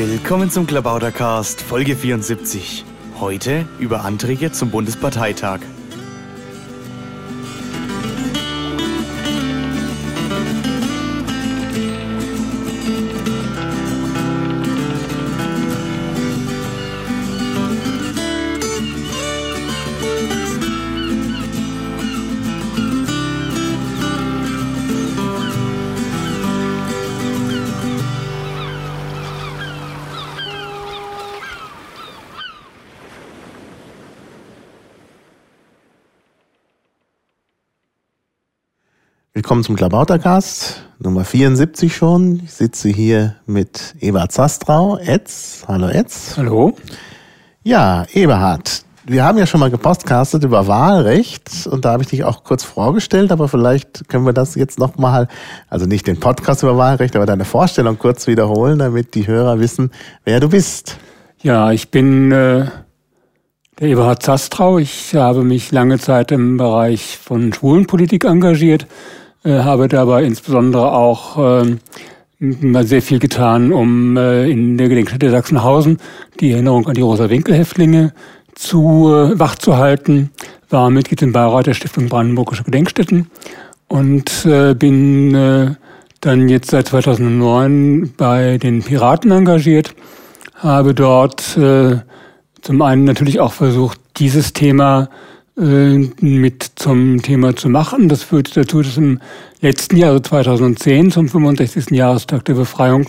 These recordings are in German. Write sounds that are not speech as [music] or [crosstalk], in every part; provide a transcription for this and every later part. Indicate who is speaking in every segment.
Speaker 1: Willkommen zum Klabautercast, Folge 74. Heute über Anträge zum Bundesparteitag.
Speaker 2: Willkommen zum Klabautercast, Nummer 74 schon. Ich sitze hier mit Eberhard Zastrau, Etz. Hallo Etz.
Speaker 3: Hallo.
Speaker 2: Ja, Eberhard, wir haben ja schon mal gepostcastet über Wahlrecht und da habe ich dich auch kurz vorgestellt, aber vielleicht können wir das jetzt nochmal, also nicht den Podcast über Wahlrecht, aber deine Vorstellung kurz wiederholen, damit die Hörer wissen, wer du bist.
Speaker 3: Ja, ich bin äh, der Eberhard Zastrau. Ich habe mich lange Zeit im Bereich von Schwulenpolitik engagiert habe dabei insbesondere auch äh, sehr viel getan, um äh, in der Gedenkstätte Sachsenhausen die Erinnerung an die Rosa-Winkel-Häftlinge zu äh, wachzuhalten, war Mitglied im Beirat der Stiftung Brandenburgische Gedenkstätten und äh, bin äh, dann jetzt seit 2009 bei den Piraten engagiert, habe dort äh, zum einen natürlich auch versucht, dieses Thema äh, mit zum Thema zu machen. Das führte dazu, dass im letzten Jahr, also 2010, zum 65. Jahrestag der Befreiung,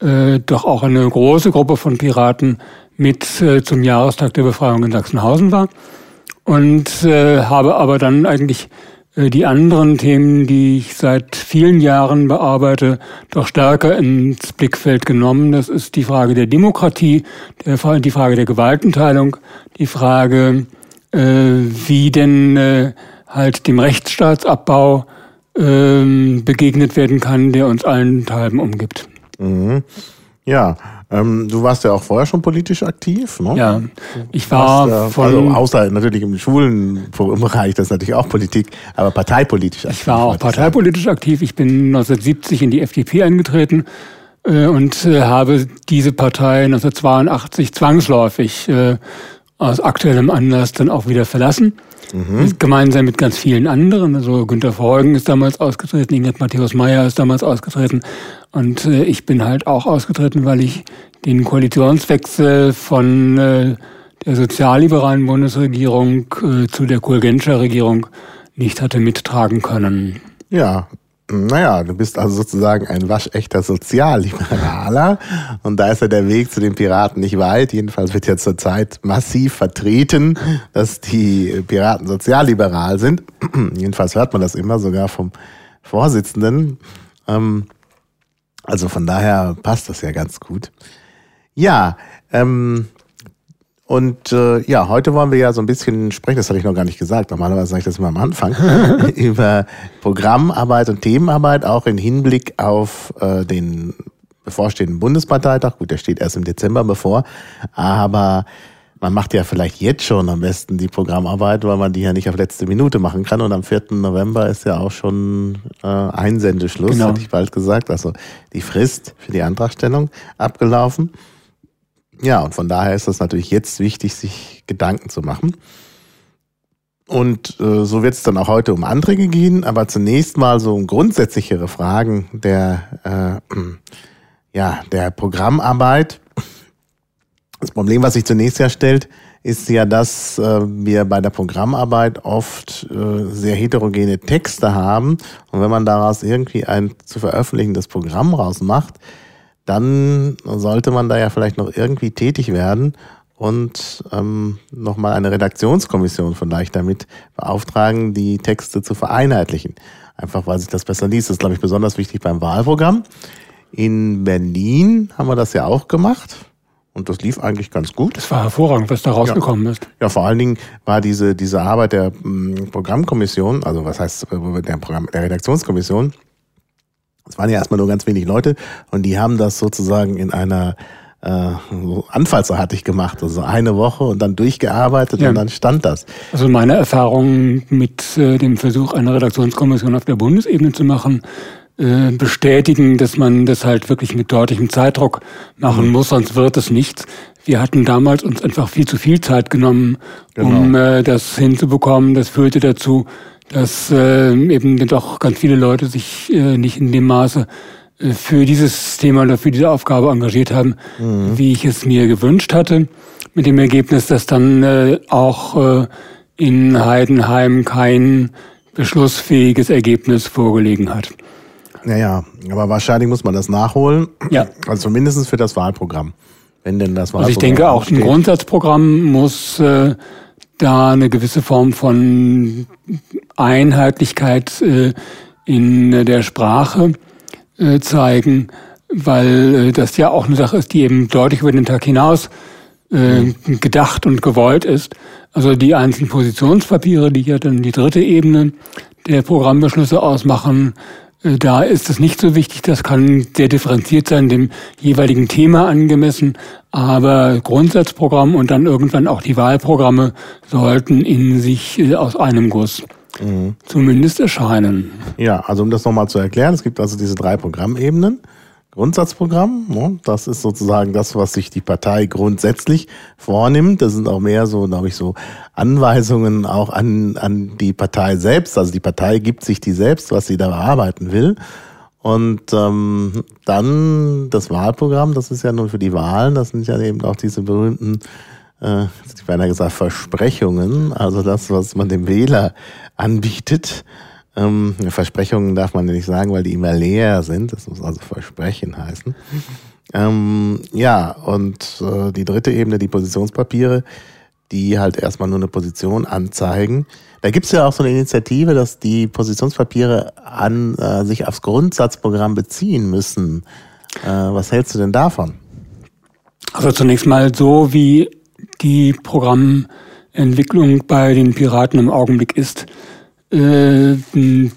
Speaker 3: äh, doch auch eine große Gruppe von Piraten mit äh, zum Jahrestag der Befreiung in Sachsenhausen war. Und äh, habe aber dann eigentlich äh, die anderen Themen, die ich seit vielen Jahren bearbeite, doch stärker ins Blickfeld genommen. Das ist die Frage der Demokratie, die Frage der Gewaltenteilung, die Frage äh, wie denn äh, halt dem Rechtsstaatsabbau äh, begegnet werden kann, der uns allen Teilen umgibt.
Speaker 2: Mhm. Ja, ähm, du warst ja auch vorher schon politisch aktiv, ne?
Speaker 3: Ja, ich war
Speaker 2: warst, äh, von, also außer natürlich im Schulenbereich, das ist natürlich auch Politik, aber parteipolitisch
Speaker 3: aktiv. Ich war auch parteipolitisch aktiv. Ich bin 1970 in die FDP eingetreten äh, und äh, habe diese Partei 1982 zwangsläufig äh, aus aktuellem Anlass dann auch wieder verlassen. Mhm. Gemeinsam mit ganz vielen anderen. Also Günter Verheugen ist damals ausgetreten, Ingrid Matthäus Meyer ist damals ausgetreten. Und äh, ich bin halt auch ausgetreten, weil ich den Koalitionswechsel von äh, der sozialliberalen Bundesregierung äh, zu der Kohl-Genscher Regierung nicht hatte mittragen können.
Speaker 2: Ja, naja, du bist also sozusagen ein waschechter Sozialliberaler und da ist ja der Weg zu den Piraten nicht weit. Jedenfalls wird ja zurzeit massiv vertreten, dass die Piraten sozialliberal sind. [clears throat] Jedenfalls hört man das immer sogar vom Vorsitzenden. Ähm, also von daher passt das ja ganz gut. Ja, ähm, und äh, ja, heute wollen wir ja so ein bisschen sprechen, das hatte ich noch gar nicht gesagt, normalerweise sage ich das immer am Anfang, [laughs] über Programmarbeit und Themenarbeit, auch im Hinblick auf äh, den bevorstehenden Bundesparteitag. Gut, der steht erst im Dezember bevor, aber man macht ja vielleicht jetzt schon am besten die Programmarbeit, weil man die ja nicht auf letzte Minute machen kann. Und am 4. November ist ja auch schon äh, Einsendeschluss, genau. hatte ich bald gesagt. Also die Frist für die Antragstellung abgelaufen. Ja, und von daher ist es natürlich jetzt wichtig, sich Gedanken zu machen. Und äh, so wird es dann auch heute um Anträge gehen, aber zunächst mal so um grundsätzlichere Fragen der, äh, ja, der Programmarbeit. Das Problem, was sich zunächst ja stellt, ist ja, dass äh, wir bei der Programmarbeit oft äh, sehr heterogene Texte haben. Und wenn man daraus irgendwie ein zu veröffentlichendes Programm rausmacht, dann sollte man da ja vielleicht noch irgendwie tätig werden und ähm, nochmal eine Redaktionskommission vielleicht damit beauftragen, die Texte zu vereinheitlichen. Einfach weil sich das besser liest. Das ist, glaube ich, besonders wichtig beim Wahlprogramm. In Berlin haben wir das ja auch gemacht. Und das lief eigentlich ganz gut.
Speaker 3: Das war hervorragend, was da rausgekommen
Speaker 2: ja.
Speaker 3: ist.
Speaker 2: Ja, vor allen Dingen war diese, diese Arbeit der m, hm, Programmkommission, also was heißt äh, der, Programm, der Redaktionskommission, es waren ja erstmal nur ganz wenig Leute und die haben das sozusagen in einer äh, so anfallsartig gemacht, also eine Woche und dann durchgearbeitet ja. und dann stand das.
Speaker 3: Also meine Erfahrung mit äh, dem Versuch, eine Redaktionskommission auf der Bundesebene zu machen, äh, bestätigen, dass man das halt wirklich mit deutlichem Zeitdruck machen mhm. muss, sonst wird es nichts. Wir hatten damals uns einfach viel zu viel Zeit genommen, genau. um äh, das hinzubekommen. Das führte dazu, dass äh, eben doch ganz viele Leute sich äh, nicht in dem Maße äh, für dieses Thema oder für diese Aufgabe engagiert haben, mhm. wie ich es mir gewünscht hatte. Mit dem Ergebnis, dass dann äh, auch äh, in Heidenheim kein beschlussfähiges Ergebnis vorgelegen hat.
Speaker 2: Naja, aber wahrscheinlich muss man das nachholen.
Speaker 3: Ja.
Speaker 2: Also zumindest für das Wahlprogramm. Wenn denn das
Speaker 3: Wahlprogramm Also ich denke auch, ein Grundsatzprogramm muss äh, da eine gewisse Form von Einheitlichkeit äh, in der Sprache äh, zeigen, weil äh, das ja auch eine Sache ist, die eben deutlich über den Tag hinaus äh, gedacht und gewollt ist. Also die einzelnen Positionspapiere, die ja dann die dritte Ebene der Programmbeschlüsse ausmachen, da ist es nicht so wichtig, das kann sehr differenziert sein, dem jeweiligen Thema angemessen, aber Grundsatzprogramm und dann irgendwann auch die Wahlprogramme sollten in sich äh, aus einem Guss mhm. zumindest erscheinen.
Speaker 2: Ja, also um das nochmal zu erklären, es gibt also diese drei Programmebenen. Grundsatzprogramm. Ne? Das ist sozusagen das, was sich die Partei grundsätzlich vornimmt. Das sind auch mehr so, glaube ich, so Anweisungen auch an, an die Partei selbst. Also die Partei gibt sich die selbst, was sie da bearbeiten will. Und ähm, dann das Wahlprogramm, das ist ja nun für die Wahlen, das sind ja eben auch diese berühmten, äh, ich beinahe gesagt, Versprechungen, also das, was man dem Wähler anbietet. Ähm, Versprechungen darf man ja nicht sagen, weil die immer leer sind. Das muss also Versprechen heißen. [laughs] Ähm, ja, und äh, die dritte Ebene, die Positionspapiere, die halt erstmal nur eine Position anzeigen. Da gibt's ja auch so eine Initiative, dass die Positionspapiere an äh, sich aufs Grundsatzprogramm beziehen müssen. Äh, was hältst du denn davon?
Speaker 3: Also zunächst mal so, wie die Programmentwicklung bei den Piraten im Augenblick ist, äh,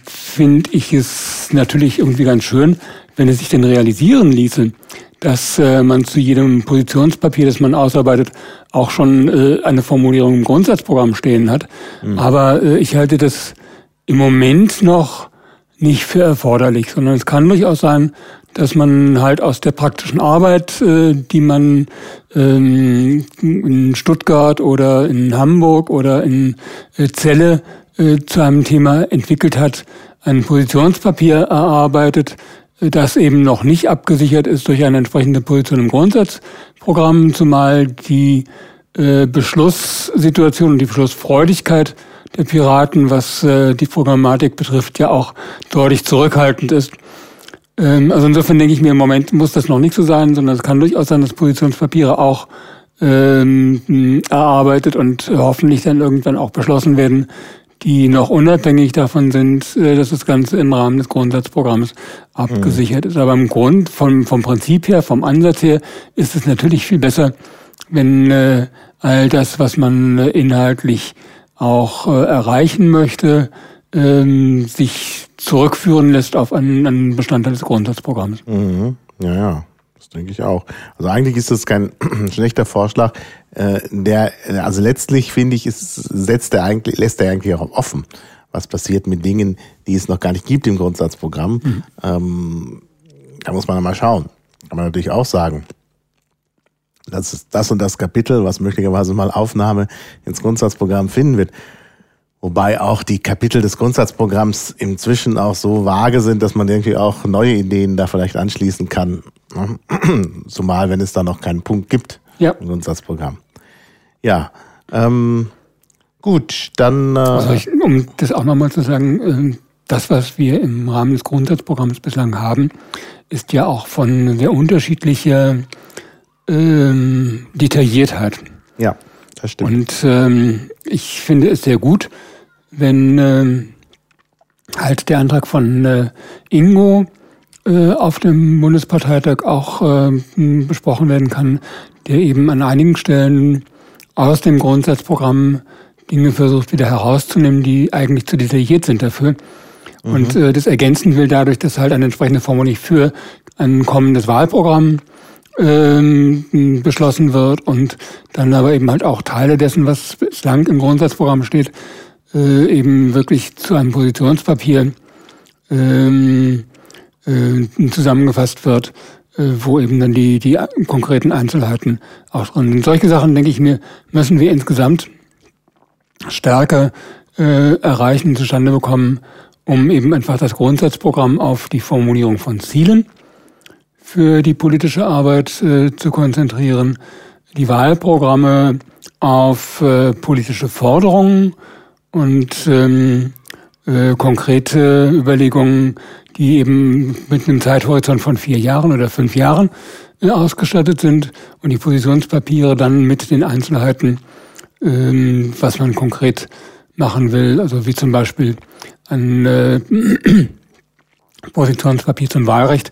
Speaker 3: finde ich es natürlich irgendwie ganz schön, wenn es sich denn realisieren ließe, dass äh, man zu jedem Positionspapier, das man ausarbeitet, auch schon äh, eine Formulierung im Grundsatzprogramm stehen hat. Mhm. Aber äh, ich halte das im Moment noch nicht für erforderlich, sondern es kann durchaus sein, dass man halt aus der praktischen Arbeit, äh, die man ähm, in Stuttgart oder in Hamburg oder in äh, Celle äh, zu einem Thema entwickelt hat, ein Positionspapier erarbeitet, äh, das eben noch nicht abgesichert ist durch eine entsprechende Position im Grundsatzprogramm, zumal die äh, Beschlusssituation und die Beschlussfreudigkeit der Piraten, was die Programmatik betrifft, ja auch deutlich zurückhaltend ist. Ähm, also insofern denke ich mir, im Moment muss das noch nicht so sein, sondern es kann durchaus sein, dass Positionspapiere auch ähm, erarbeitet und hoffentlich dann irgendwann auch beschlossen werden, die noch unabhängig davon sind, äh, dass das Ganze im Rahmen des Grundsatzprogramms abgesichert mhm. ist. Aber im Grund, vom, vom Prinzip her, vom Ansatz her, ist es natürlich viel besser, wenn äh, all das, was man äh, inhaltlich auch äh, erreichen möchte, ähm, sich zurückführen lässt auf einen, einen Bestandteil des Grundsatzprogramms.
Speaker 2: Mhm. Ja, ja. Das denke ich auch. Also eigentlich ist das kein [clears throat] schlechter Vorschlag. Äh, der, also letztlich finde ich, ist, setzt er eigentlich, lässt er eigentlich auch offen, was passiert mit Dingen, die es noch gar nicht gibt im Grundsatzprogramm. Mhm. Ähm, da muss man mal schauen. Kann man natürlich auch sagen. Das ist das und das Kapitel, was möglicherweise mal Aufnahme ins Grundsatzprogramm finden wird. Wobei auch die Kapitel des Grundsatzprogramms inzwischen auch so vage sind, dass man irgendwie auch neue Ideen da vielleicht anschließen kann. [clears throat] Zumal, wenn es da noch keinen Punkt gibt
Speaker 3: ja.
Speaker 2: im Grundsatzprogramm. Ja, ähm, gut, dann. Äh
Speaker 3: also ich, um das auch nochmal zu sagen, äh, das, was wir im Rahmen des Grundsatzprogramms bislang haben, ist ja auch von sehr unterschiedlicher ähm, Detailliertheit.
Speaker 2: Ja, das stimmt.
Speaker 3: Und ähm, ich finde es sehr gut, wenn äh, halt der Antrag von äh, Ingo äh, auf dem Bundesparteitag auch äh, besprochen werden kann, der eben an einigen Stellen aus dem Grundsatzprogramm Dinge versucht wieder herauszunehmen, die eigentlich zu detailliert sind dafür. Mhm. Und äh, das ergänzen will dadurch, dass halt eine entsprechende Formel für ein kommendes Wahlprogramm ähm, beschlossen wird und dann aber eben halt auch Teile dessen, was bislang im Grundsatzprogramm steht, äh, eben wirklich zu einem Positionspapier ähm, äh, zusammengefasst wird, äh, wo eben dann die, die konkreten Einzelheiten auch drin sind. Solche Sachen, denke ich mir, müssen wir insgesamt stärker äh, erreichen, zustande bekommen, um eben einfach das Grundsatzprogramm auf die Formulierung von Zielen für die politische Arbeit äh, zu konzentrieren, die Wahlprogramme auf äh, politische Forderungen und ähm, äh, konkrete Überlegungen, die eben mit einem Zeithorizont von vier Jahren oder fünf Jahren äh, ausgestattet sind und die Positionspapiere dann mit den Einzelheiten, ähm, was man konkret machen will, also wie zum Beispiel ein äh, [clears throat] Positionspapier zum Wahlrecht,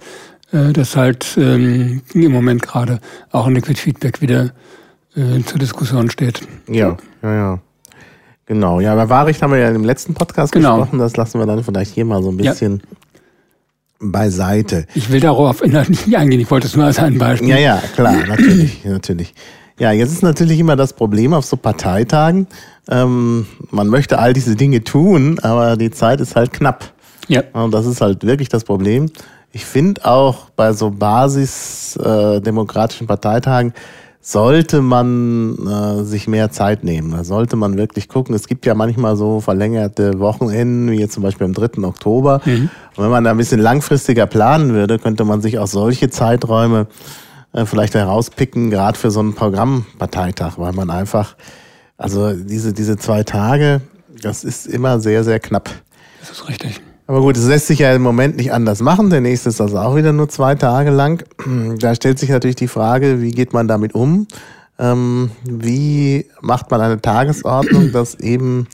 Speaker 3: äh, das halt ähm, im Moment gerade auch in Liquid Feedback wieder äh, zur Diskussion steht.
Speaker 2: Ja, ja, ja. Genau, ja, bei Wahlrecht haben wir ja im letzten Podcast genau. gesprochen, das lassen wir dann vielleicht hier mal so ein bisschen ja. beiseite.
Speaker 3: Ich will darauf inhaltlich nicht eingehen, ich wollte es nur als ein Beispiel.
Speaker 2: Ja, ja, klar, natürlich, [clears throat] natürlich. Ja, jetzt ist natürlich immer das Problem auf so Parteitagen. Ähm, man möchte all diese Dinge tun, aber die Zeit ist halt knapp. Ja. Und das ist halt wirklich das Problem. Ich finde auch bei so basisdemokratischen äh, Parteitagen sollte man äh, sich mehr Zeit nehmen. Da sollte man wirklich gucken. Es gibt ja manchmal so verlängerte Wochenenden, wie jetzt zum Beispiel am 3. Oktober. Mhm. Und wenn man da ein bisschen langfristiger planen würde, könnte man sich auch solche Zeiträume äh, vielleicht herauspicken, gerade für so einen Programmparteitag, weil man einfach, also diese, diese zwei Tage, das ist immer sehr, sehr knapp.
Speaker 3: Das ist richtig.
Speaker 2: Aber gut, es lässt sich ja im Moment nicht anders machen. Der nächste ist also auch wieder nur zwei Tage lang. [clears throat] Da stellt sich natürlich die Frage, wie geht man damit um? Ähm, wie macht man eine Tagesordnung, dass eben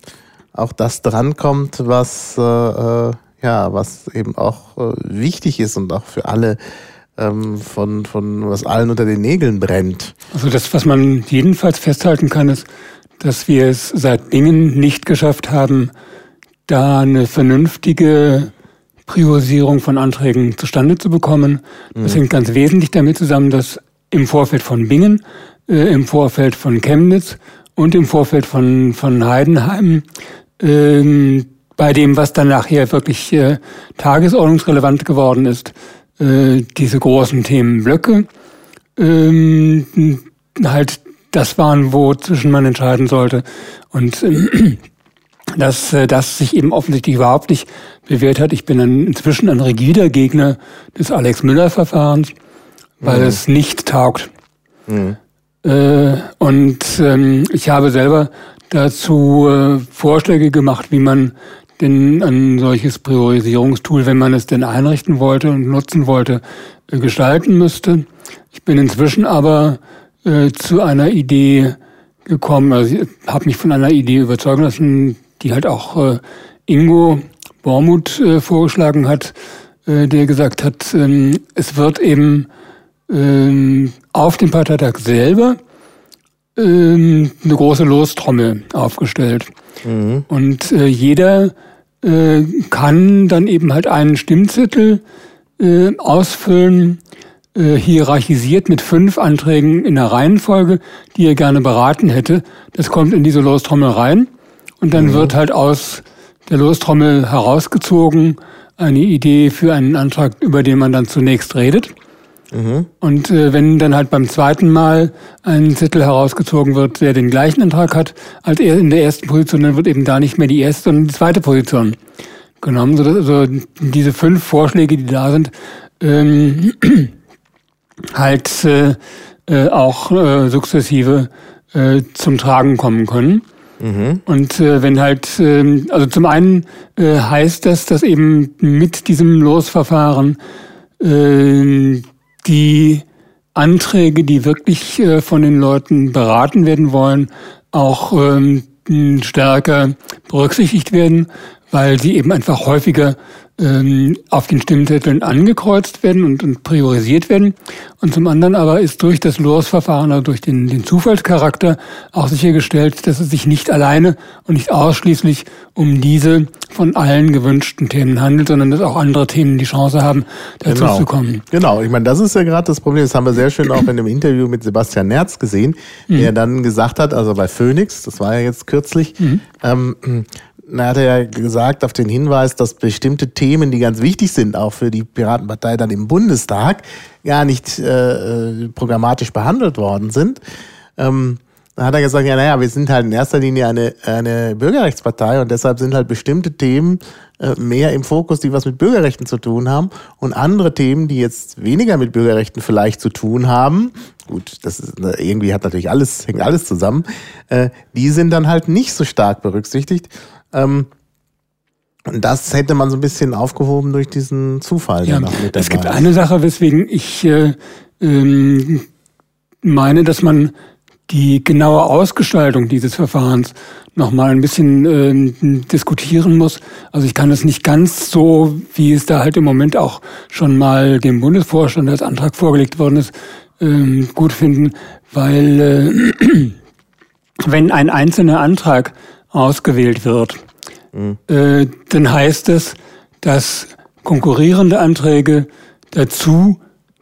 Speaker 2: auch das drankommt, was, äh, äh, ja, was eben auch äh, wichtig ist und auch für alle ähm, von, von was allen unter den Nägeln brennt.
Speaker 3: Also das, was man jedenfalls festhalten kann, ist, dass wir es seit Dingen nicht geschafft haben, da eine vernünftige Priorisierung von Anträgen zustande zu bekommen. Das mhm. hängt ganz wesentlich damit zusammen, dass im Vorfeld von Bingen, äh, im Vorfeld von Chemnitz und im Vorfeld von, von Heidenheim, äh, bei dem, was dann nachher wirklich äh, tagesordnungsrelevant geworden ist, äh, diese großen Themenblöcke, äh, halt das waren, wo zwischen man entscheiden sollte. Und äh, dass äh, das sich eben offensichtlich überhaupt nicht bewährt hat. Ich bin inzwischen ein rigider Gegner des Alex Müller-Verfahrens, weil mhm. es nicht taugt. Mhm. Äh, und ähm, ich habe selber dazu äh, Vorschläge gemacht, wie man denn ein solches Priorisierungstool, wenn man es denn einrichten wollte und nutzen wollte, äh, gestalten müsste. Ich bin inzwischen aber zu einer Idee gekommen, also ich habe mich von einer Idee überzeugen lassen, die halt auch äh, Ingo Bormuth äh, vorgeschlagen hat, äh, der gesagt hat, ähm, es wird eben ähm, auf dem Parteitag selber ähm, eine große Lostrommel aufgestellt. Mhm. Und äh, jeder äh, kann dann eben halt einen Stimmzettel äh, ausfüllen, äh, hierarchisiert mit fünf Anträgen in der Reihenfolge, die er gerne beraten hätte. Das kommt in diese Lostrommel rein. Und dann mhm. wird halt aus der Lostrommel herausgezogen eine Idee für einen Antrag, über den man dann zunächst redet. Mhm. Und äh, wenn dann halt beim zweiten Mal ein Zettel herausgezogen wird, der den gleichen Antrag hat als er in der ersten Position, dann wird eben da nicht mehr die erste, sondern die zweite Position genommen. Sodass also diese fünf Vorschläge, die da sind, ähm, [clears throat] halt äh, äh, auch äh, sukzessive äh, zum Tragen kommen können. Mhm. Und äh, wenn halt, äh, also zum einen äh, heißt das, dass eben mit diesem Losverfahren äh, die Anträge, die wirklich äh, von den Leuten beraten werden wollen, auch ähm, stärker berücksichtigt werden, weil sie eben einfach häufiger auf den Stimmzetteln angekreuzt werden und, und, priorisiert werden. Und zum anderen aber ist durch das Losverfahren, also durch den, den Zufallscharakter auch sichergestellt, dass es sich nicht alleine und nicht ausschließlich um diese von allen gewünschten Themen handelt, sondern dass auch andere Themen die Chance haben, dazu
Speaker 2: genau.
Speaker 3: zu kommen.
Speaker 2: Genau, ich meine, das ist ja gerade das Problem, das haben wir sehr schön auch in einem Interview mit Sebastian Nerz gesehen, mhm. der dann gesagt hat, also bei Phoenix, das war ja jetzt kürzlich, mhm. ähm, da hat er ja gesagt, auf den Hinweis, dass bestimmte Themen, die ganz wichtig sind, auch für die Piratenpartei dann im Bundestag, gar nicht äh, äh programmatisch behandelt worden sind. Ähm, da hat er gesagt, ja, naja, wir sind halt in erster Linie eine, eine Bürgerrechtspartei und deshalb sind halt bestimmte Themen äh, mehr im Fokus, die was mit Bürgerrechten zu tun haben und andere Themen, die jetzt weniger mit Bürgerrechten vielleicht zu tun haben, gut, das ist, irgendwie hat natürlich alles, hängt alles zusammen, äh, die sind dann halt nicht so stark berücksichtigt. Ähm, und das hätte man so ein bisschen aufgehoben durch diesen Zufall.
Speaker 3: Ja, es gibt eine Sache, weswegen ich äh, ähm, meine, dass man die genaue Ausgestaltung dieses Verfahrens nochmal ein bisschen äh, diskutieren muss. Also ich kann es nicht ganz so, wie es da halt im Moment auch schon mal dem Bundesvorstand als Antrag vorgelegt worden ist, äh, gut finden, weil äh, [clears throat] wenn ein einzelner Antrag ausgewählt wird, mhm. äh, dann heißt es, dass konkurrierende Anträge dazu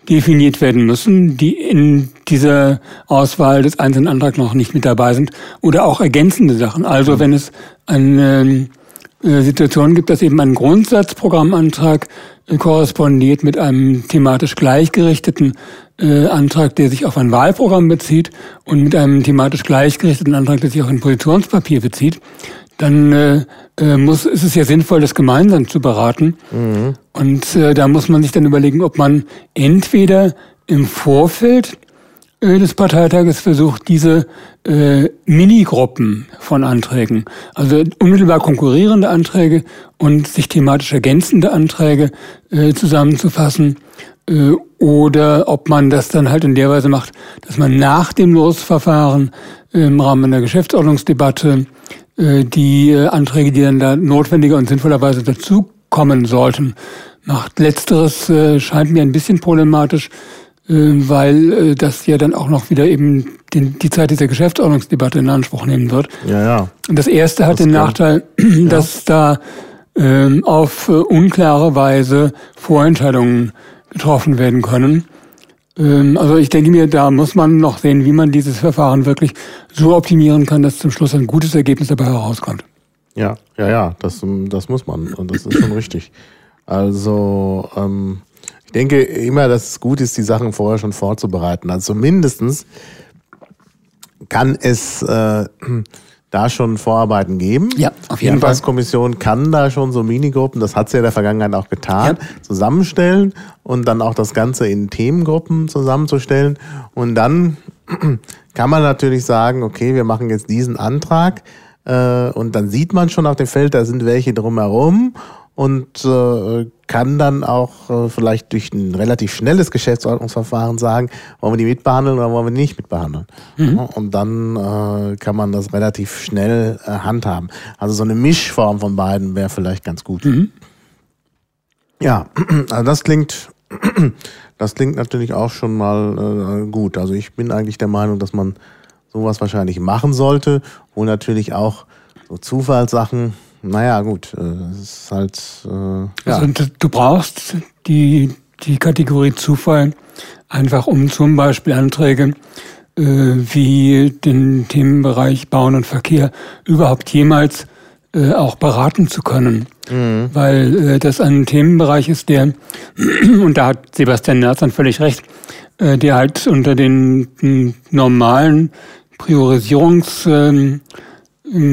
Speaker 3: definiert werden müssen, die in dieser Auswahl des einzelnen Antrags noch nicht mit dabei sind oder auch ergänzende Sachen. Also wenn es eine äh, Situation gibt, dass eben ein Grundsatzprogrammantrag äh, korrespondiert mit einem thematisch gleichgerichteten äh, Antrag, der sich auf ein Wahlprogramm bezieht und mit einem thematisch gleichgerichteten Antrag, der sich auf ein Positionspapier bezieht, dann äh, äh, muss, ist es ja sinnvoll, das gemeinsam zu beraten. Mhm. Und äh, da muss man sich dann überlegen, ob man entweder im Vorfeld äh, des Parteitages versucht, diese äh, Minigruppen von Anträgen, also unmittelbar konkurrierende Anträge und sich thematisch ergänzende Anträge äh, zusammenzufassen, äh, oder ob man das dann halt in der Weise macht, dass man nach dem Losverfahren im Rahmen einer Geschäftsordnungsdebatte äh, die äh, Anträge, die dann da notwendiger und sinnvollerweise dazukommen sollten, macht. Letzteres äh, scheint mir ein bisschen problematisch, weil das ja dann auch noch wieder eben die Zeit dieser Geschäftsordnungsdebatte in Anspruch nehmen wird.
Speaker 2: Ja, ja.
Speaker 3: Und das erste hat das den Nachteil, [clears throat] dass ja. da ähm, auf unklare Weise Vorentscheidungen getroffen werden können. Ähm, also ich denke mir, da muss man noch sehen, wie man dieses Verfahren wirklich so optimieren kann, dass zum Schluss ein gutes Ergebnis dabei herauskommt.
Speaker 2: Ja, ja, ja, das, das muss man und das ist schon richtig. Also ähm, ich denke immer, dass es gut ist, die Sachen vorher schon vorzubereiten. Also mindestens kann es äh, da schon Vorarbeiten geben.
Speaker 3: Ja, auf jeden Fall.
Speaker 2: Die Kommission kann da schon so Minigruppen, das hat sie ja in der Vergangenheit auch getan, ja. zusammenstellen und dann auch das Ganze in Themengruppen zusammenzustellen. Und dann [clears throat] kann man natürlich sagen, okay, wir machen jetzt diesen Antrag äh, und dann sieht man schon auf dem Feld, da sind welche drumherum und äh, kann dann auch äh, vielleicht durch ein relativ schnelles Geschäftsordnungsverfahren sagen, wollen wir die mitbehandeln oder wollen wir die nicht mitbehandeln. Mhm. Und dann äh, kann man das relativ schnell äh, handhaben. Also so eine Mischform von beiden wäre vielleicht ganz gut. Mhm. Ja, [clears throat] also das klingt, [clears throat] das klingt natürlich auch schon mal äh, gut. Also ich bin eigentlich der Meinung, dass man sowas wahrscheinlich machen sollte, wo natürlich auch so Zufallssachen naja, gut, äh, es ist halt.
Speaker 3: Äh, ja. Also, du brauchst die, die Kategorie Zufall einfach, um zum Beispiel Anträge äh, wie den Themenbereich Bauen und Verkehr überhaupt jemals äh, auch beraten zu können. Mhm. Weil äh, das ein Themenbereich ist, der, [clears throat] und da hat Sebastian Nerz dann völlig recht, äh, der halt unter den normalen Priorisierungs- ähm,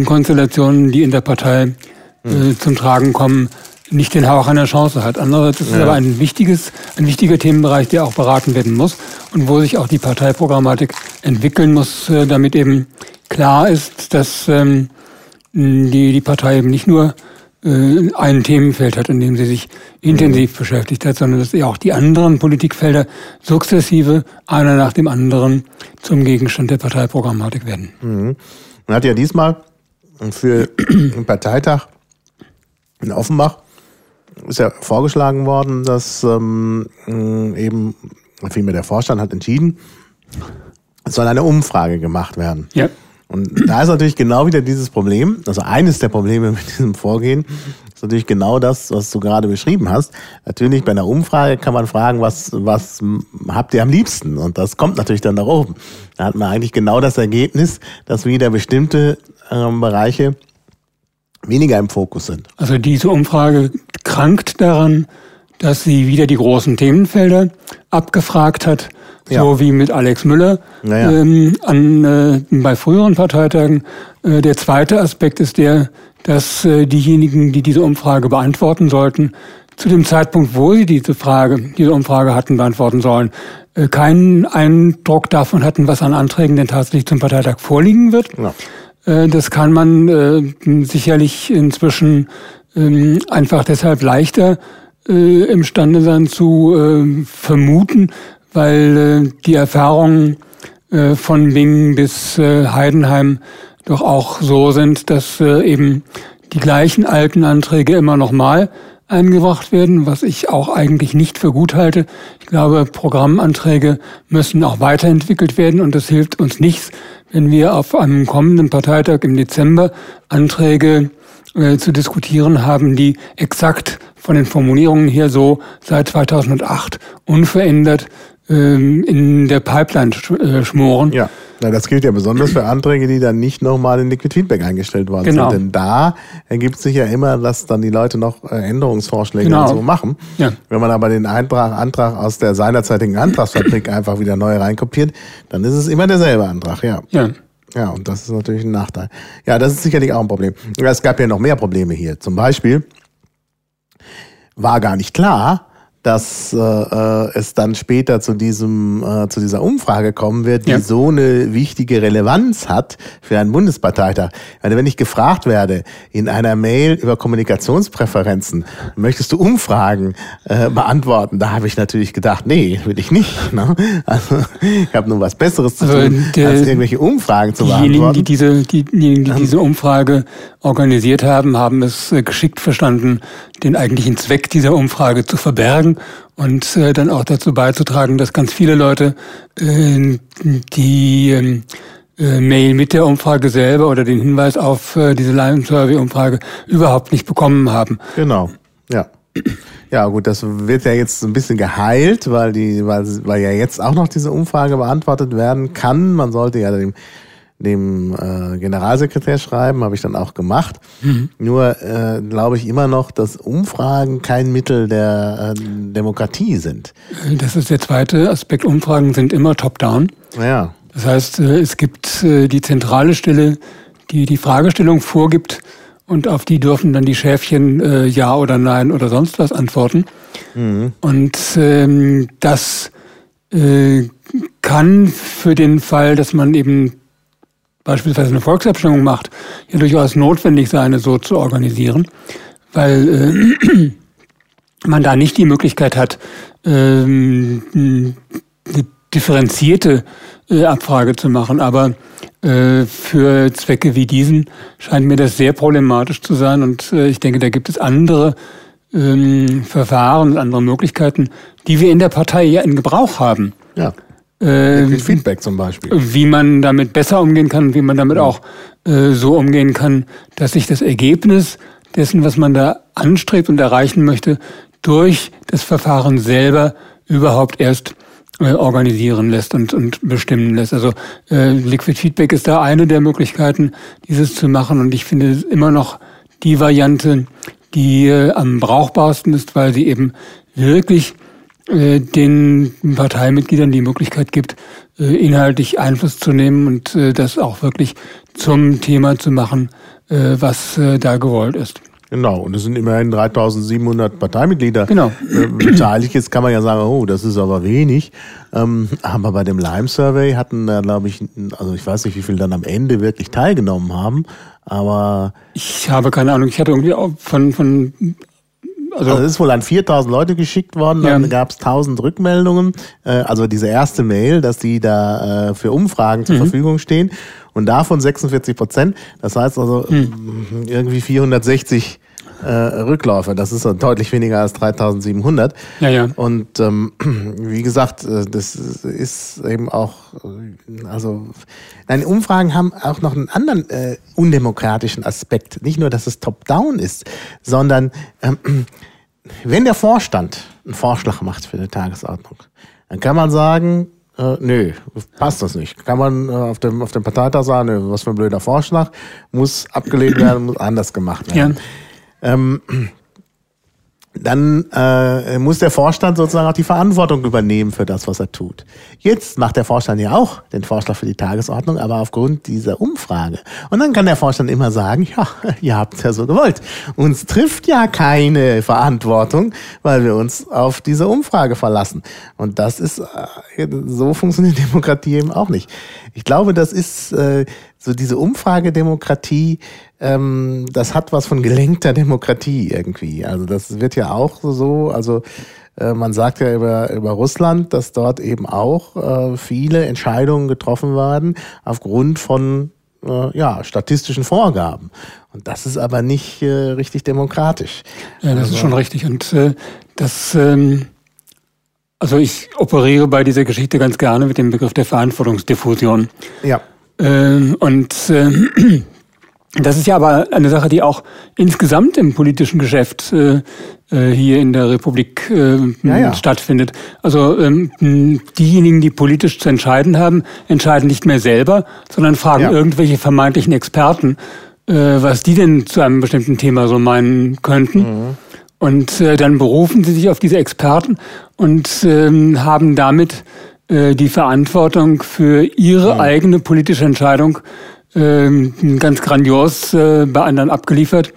Speaker 3: Konstellationen, die in der Partei äh, zum Tragen kommen, nicht den Hauch einer Chance hat. Andererseits ist es ja. aber ein wichtiges, ein wichtiger Themenbereich, der auch beraten werden muss und wo sich auch die Parteiprogrammatik entwickeln muss, äh, damit eben klar ist, dass ähm, die, die Partei eben nicht nur äh, ein Themenfeld hat, in dem sie sich intensiv mhm. beschäftigt hat, sondern dass sie auch die anderen Politikfelder sukzessive einer nach dem anderen zum Gegenstand der Parteiprogrammatik werden.
Speaker 2: Mhm. Man hat ja diesmal für den Parteitag in Offenbach ist ja vorgeschlagen worden, dass ähm, eben, vielmehr der Vorstand hat entschieden, es soll eine Umfrage gemacht werden.
Speaker 3: Ja.
Speaker 2: Und da ist natürlich genau wieder dieses Problem, also eines der Probleme [laughs] mit diesem Vorgehen, ist natürlich genau das, was du gerade beschrieben hast. Natürlich bei einer Umfrage kann man fragen, was, was habt ihr am liebsten? Und das kommt natürlich dann da oben. Da hat man eigentlich genau das Ergebnis, dass wieder bestimmte ähm, Bereiche weniger im Fokus sind.
Speaker 3: Also diese Umfrage krankt daran, dass sie wieder die großen Themenfelder abgefragt hat, ja. so wie mit Alex Müller
Speaker 2: naja.
Speaker 3: ähm, an, äh, bei früheren Parteitagen. Äh, der zweite Aspekt ist der, dass äh, diejenigen, die diese Umfrage beantworten sollten, zu dem Zeitpunkt, wo sie diese Frage, diese Umfrage hatten beantworten sollen, äh, keinen Eindruck davon hatten, was an Anträgen denn tatsächlich zum Parteitag vorliegen wird. Ja. Äh, das kann man sicherlich inzwischen ähm, einfach deshalb leichter imstande sein zu vermuten, weil die Erfahrungen von Bingen bis Heidenheim doch auch so sind, dass eben die gleichen alten Anträge immer noch mal eingebracht werden, was ich auch eigentlich nicht für gut halte. Ich glaube, Programmanträge müssen auch weiterentwickelt werden und es hilft uns nichts, wenn wir auf einem kommenden Parteitag im Dezember Anträge äh, zu diskutieren haben, die exakt von den Formulierungen her so seit 2008 unverändert ähm, in der Pipeline äh, schmoren.
Speaker 2: Ja. Na, das gilt ja besonders für Anträge, die dann nicht nochmal in Liquid Feedback eingestellt worden
Speaker 3: genau.
Speaker 2: sind. Denn da ergibt sich ja immer, dass dann die Leute noch äh, Änderungsvorschläge
Speaker 3: genau.
Speaker 2: so machen.
Speaker 3: Ja.
Speaker 2: Wenn man aber den Eintrag, Antrag aus der seinerzeitigen Antragsfabrik [clears throat] einfach wieder neu reinkopiert, dann ist es immer derselbe Antrag, ja.
Speaker 3: Ja.
Speaker 2: Ja, und das ist natürlich ein Nachteil. Ja, das ist sicherlich auch ein Problem. Es gab ja noch mehr Probleme hier. Zum Beispiel war gar nicht klar, dass äh, äh, es dann später zu diesem äh, zu dieser Umfrage kommen wird, die ja. so eine wichtige Relevanz hat für einen Bundesparteitag. Meine, wenn ich gefragt werde in einer Mail über Kommunikationspräferenzen, möchtest du Umfragen äh, beantworten? Da habe ich natürlich gedacht, nee, will ich nicht. [laughs] Ne? Also ich habe nur was Besseres zu also tun, der, als irgendwelche Umfragen zu
Speaker 3: diejenigen,
Speaker 2: beantworten.
Speaker 3: Die diese, diejenigen, die diese Umfrage organisiert haben, haben es äh, geschickt verstanden, den eigentlichen Zweck dieser Umfrage zu verbergen und äh, dann auch dazu beizutragen, dass ganz viele Leute äh, die ähm, äh, Mail mit der Umfrage selber oder den Hinweis auf äh, diese Lime-Survey-Umfrage überhaupt nicht bekommen haben.
Speaker 2: Genau, ja. Ja, gut, das wird ja jetzt ein bisschen geheilt, weil die, weil, weil ja jetzt auch noch diese Umfrage beantwortet werden kann. Man sollte ja dem dem äh, Generalsekretär schreiben, habe ich dann auch gemacht. Mhm. Nur äh, glaube ich immer noch, dass Umfragen kein Mittel der äh, Demokratie sind.
Speaker 3: Das ist der zweite Aspekt. Umfragen sind immer top-down.
Speaker 2: Ja.
Speaker 3: Das heißt, äh, es gibt äh, die zentrale Stelle, die die Fragestellung vorgibt und auf die dürfen dann die Schäfchen äh, Ja oder Nein oder sonst was antworten. Mhm. Und ähm, das kann für den Fall, dass man eben beispielsweise eine Volksabstimmung macht, ja durchaus notwendig sein, so zu organisieren, weil äh, [clears throat] man da nicht die Möglichkeit hat, ähm, eine differenzierte äh, Abfrage zu machen. Aber äh, für Zwecke wie diesen scheint mir das sehr problematisch zu sein. Und äh, ich denke, da gibt es andere ähm, Verfahren andere Möglichkeiten, die wir in der Partei ja in Gebrauch haben.
Speaker 2: Ja. Äh, Feedback zum Beispiel.
Speaker 3: Wie man damit besser umgehen kann, wie man damit auch äh, so umgehen kann, dass sich das Ergebnis dessen, was man da anstrebt und erreichen möchte, durch das Verfahren selber überhaupt erst äh, organisieren lässt und, und bestimmen lässt. Also äh, Liquid Feedback ist da eine der Möglichkeiten, dieses zu machen. Und ich finde immer noch die Variante, die äh, am brauchbarsten ist, weil sie eben wirklich den Parteimitgliedern die Möglichkeit gibt, äh, inhaltlich Einfluss zu nehmen und äh, das auch wirklich zum Thema zu machen, was da gewollt ist.
Speaker 2: Genau, und es sind immerhin 3700 Parteimitglieder
Speaker 3: genau.
Speaker 2: beteiligt. Jetzt kann man ja sagen, oh, das ist aber wenig. Ähm, aber bei dem Lime-Survey hatten da, glaube ich, also ich weiß nicht, wie viele dann am Ende wirklich teilgenommen haben, aber...
Speaker 3: Ich habe keine Ahnung, ich hatte irgendwie auch von, von
Speaker 2: also, also es ist wohl an 4000 Leute geschickt worden, dann ja. gab es 1000 Rückmeldungen. Äh, also diese erste Mail, dass die da äh, für Umfragen zur mhm. Verfügung stehen und davon 46 Prozent. Das heißt also mhm. irgendwie 460 äh, Rückläufe. Das ist deutlich weniger als 3700.
Speaker 3: Ja, ja.
Speaker 2: Und ähm, [clears throat] wie gesagt, äh, das ist eben auch, äh, also, nein, Umfragen haben auch noch einen anderen äh, undemokratischen Aspekt. Nicht nur, dass es top-down ist, sondern ähm, [clears throat] wenn der Vorstand einen Vorschlag macht für eine Tagesordnung, dann kann man sagen, äh, nö, passt das nicht. Kann man äh, auf, dem, auf dem Parteitag sagen, nö, was für ein blöder Vorschlag, muss abgelehnt werden, muss anders gemacht werden. Ja. Ähm, dann äh, muss der Vorstand sozusagen auch die Verantwortung übernehmen für das, was er tut. Jetzt macht der Vorstand ja auch den Vorschlag für die Tagesordnung, aber aufgrund dieser Umfrage. Und dann kann der Vorstand immer sagen, ja, [laughs] ihr habt es ja so gewollt. Uns trifft ja keine Verantwortung, weil wir uns auf diese Umfrage verlassen. Und das ist, äh, so funktioniert [laughs] Demokratie eben auch nicht. Ich glaube, das ist äh, so diese Umfragedemokratie, ähm, das hat was von gelenkter Demokratie irgendwie. Also das wird ja auch so, also äh, man sagt ja über, über Russland, dass dort eben auch äh, viele Entscheidungen getroffen werden aufgrund von äh, ja, statistischen Vorgaben. Und das ist aber nicht äh, richtig demokratisch.
Speaker 3: Ja, das also, ist schon richtig. Und äh, das, ähm, also ich operiere bei dieser Geschichte ganz gerne mit dem Begriff der Verantwortungsdiffusion.
Speaker 2: Ja.
Speaker 3: Ähm, und äh, [clears throat] das ist ja aber eine Sache, die auch insgesamt im politischen Geschäft äh, äh hier in der Republik äh, ja, ja. stattfindet. Also ähm, diejenigen, die politisch zu entscheiden haben, entscheiden nicht mehr selber, sondern fragen ja. irgendwelche vermeintlichen Experten, äh, was die denn zu einem bestimmten Thema so meinen könnten. Mhm. Und äh, dann berufen sie sich auf diese Experten und ähm, haben damit äh, die Verantwortung für ihre mhm. eigene politische Entscheidung ähm, ganz grandios äh, bei anderen abgeliefert.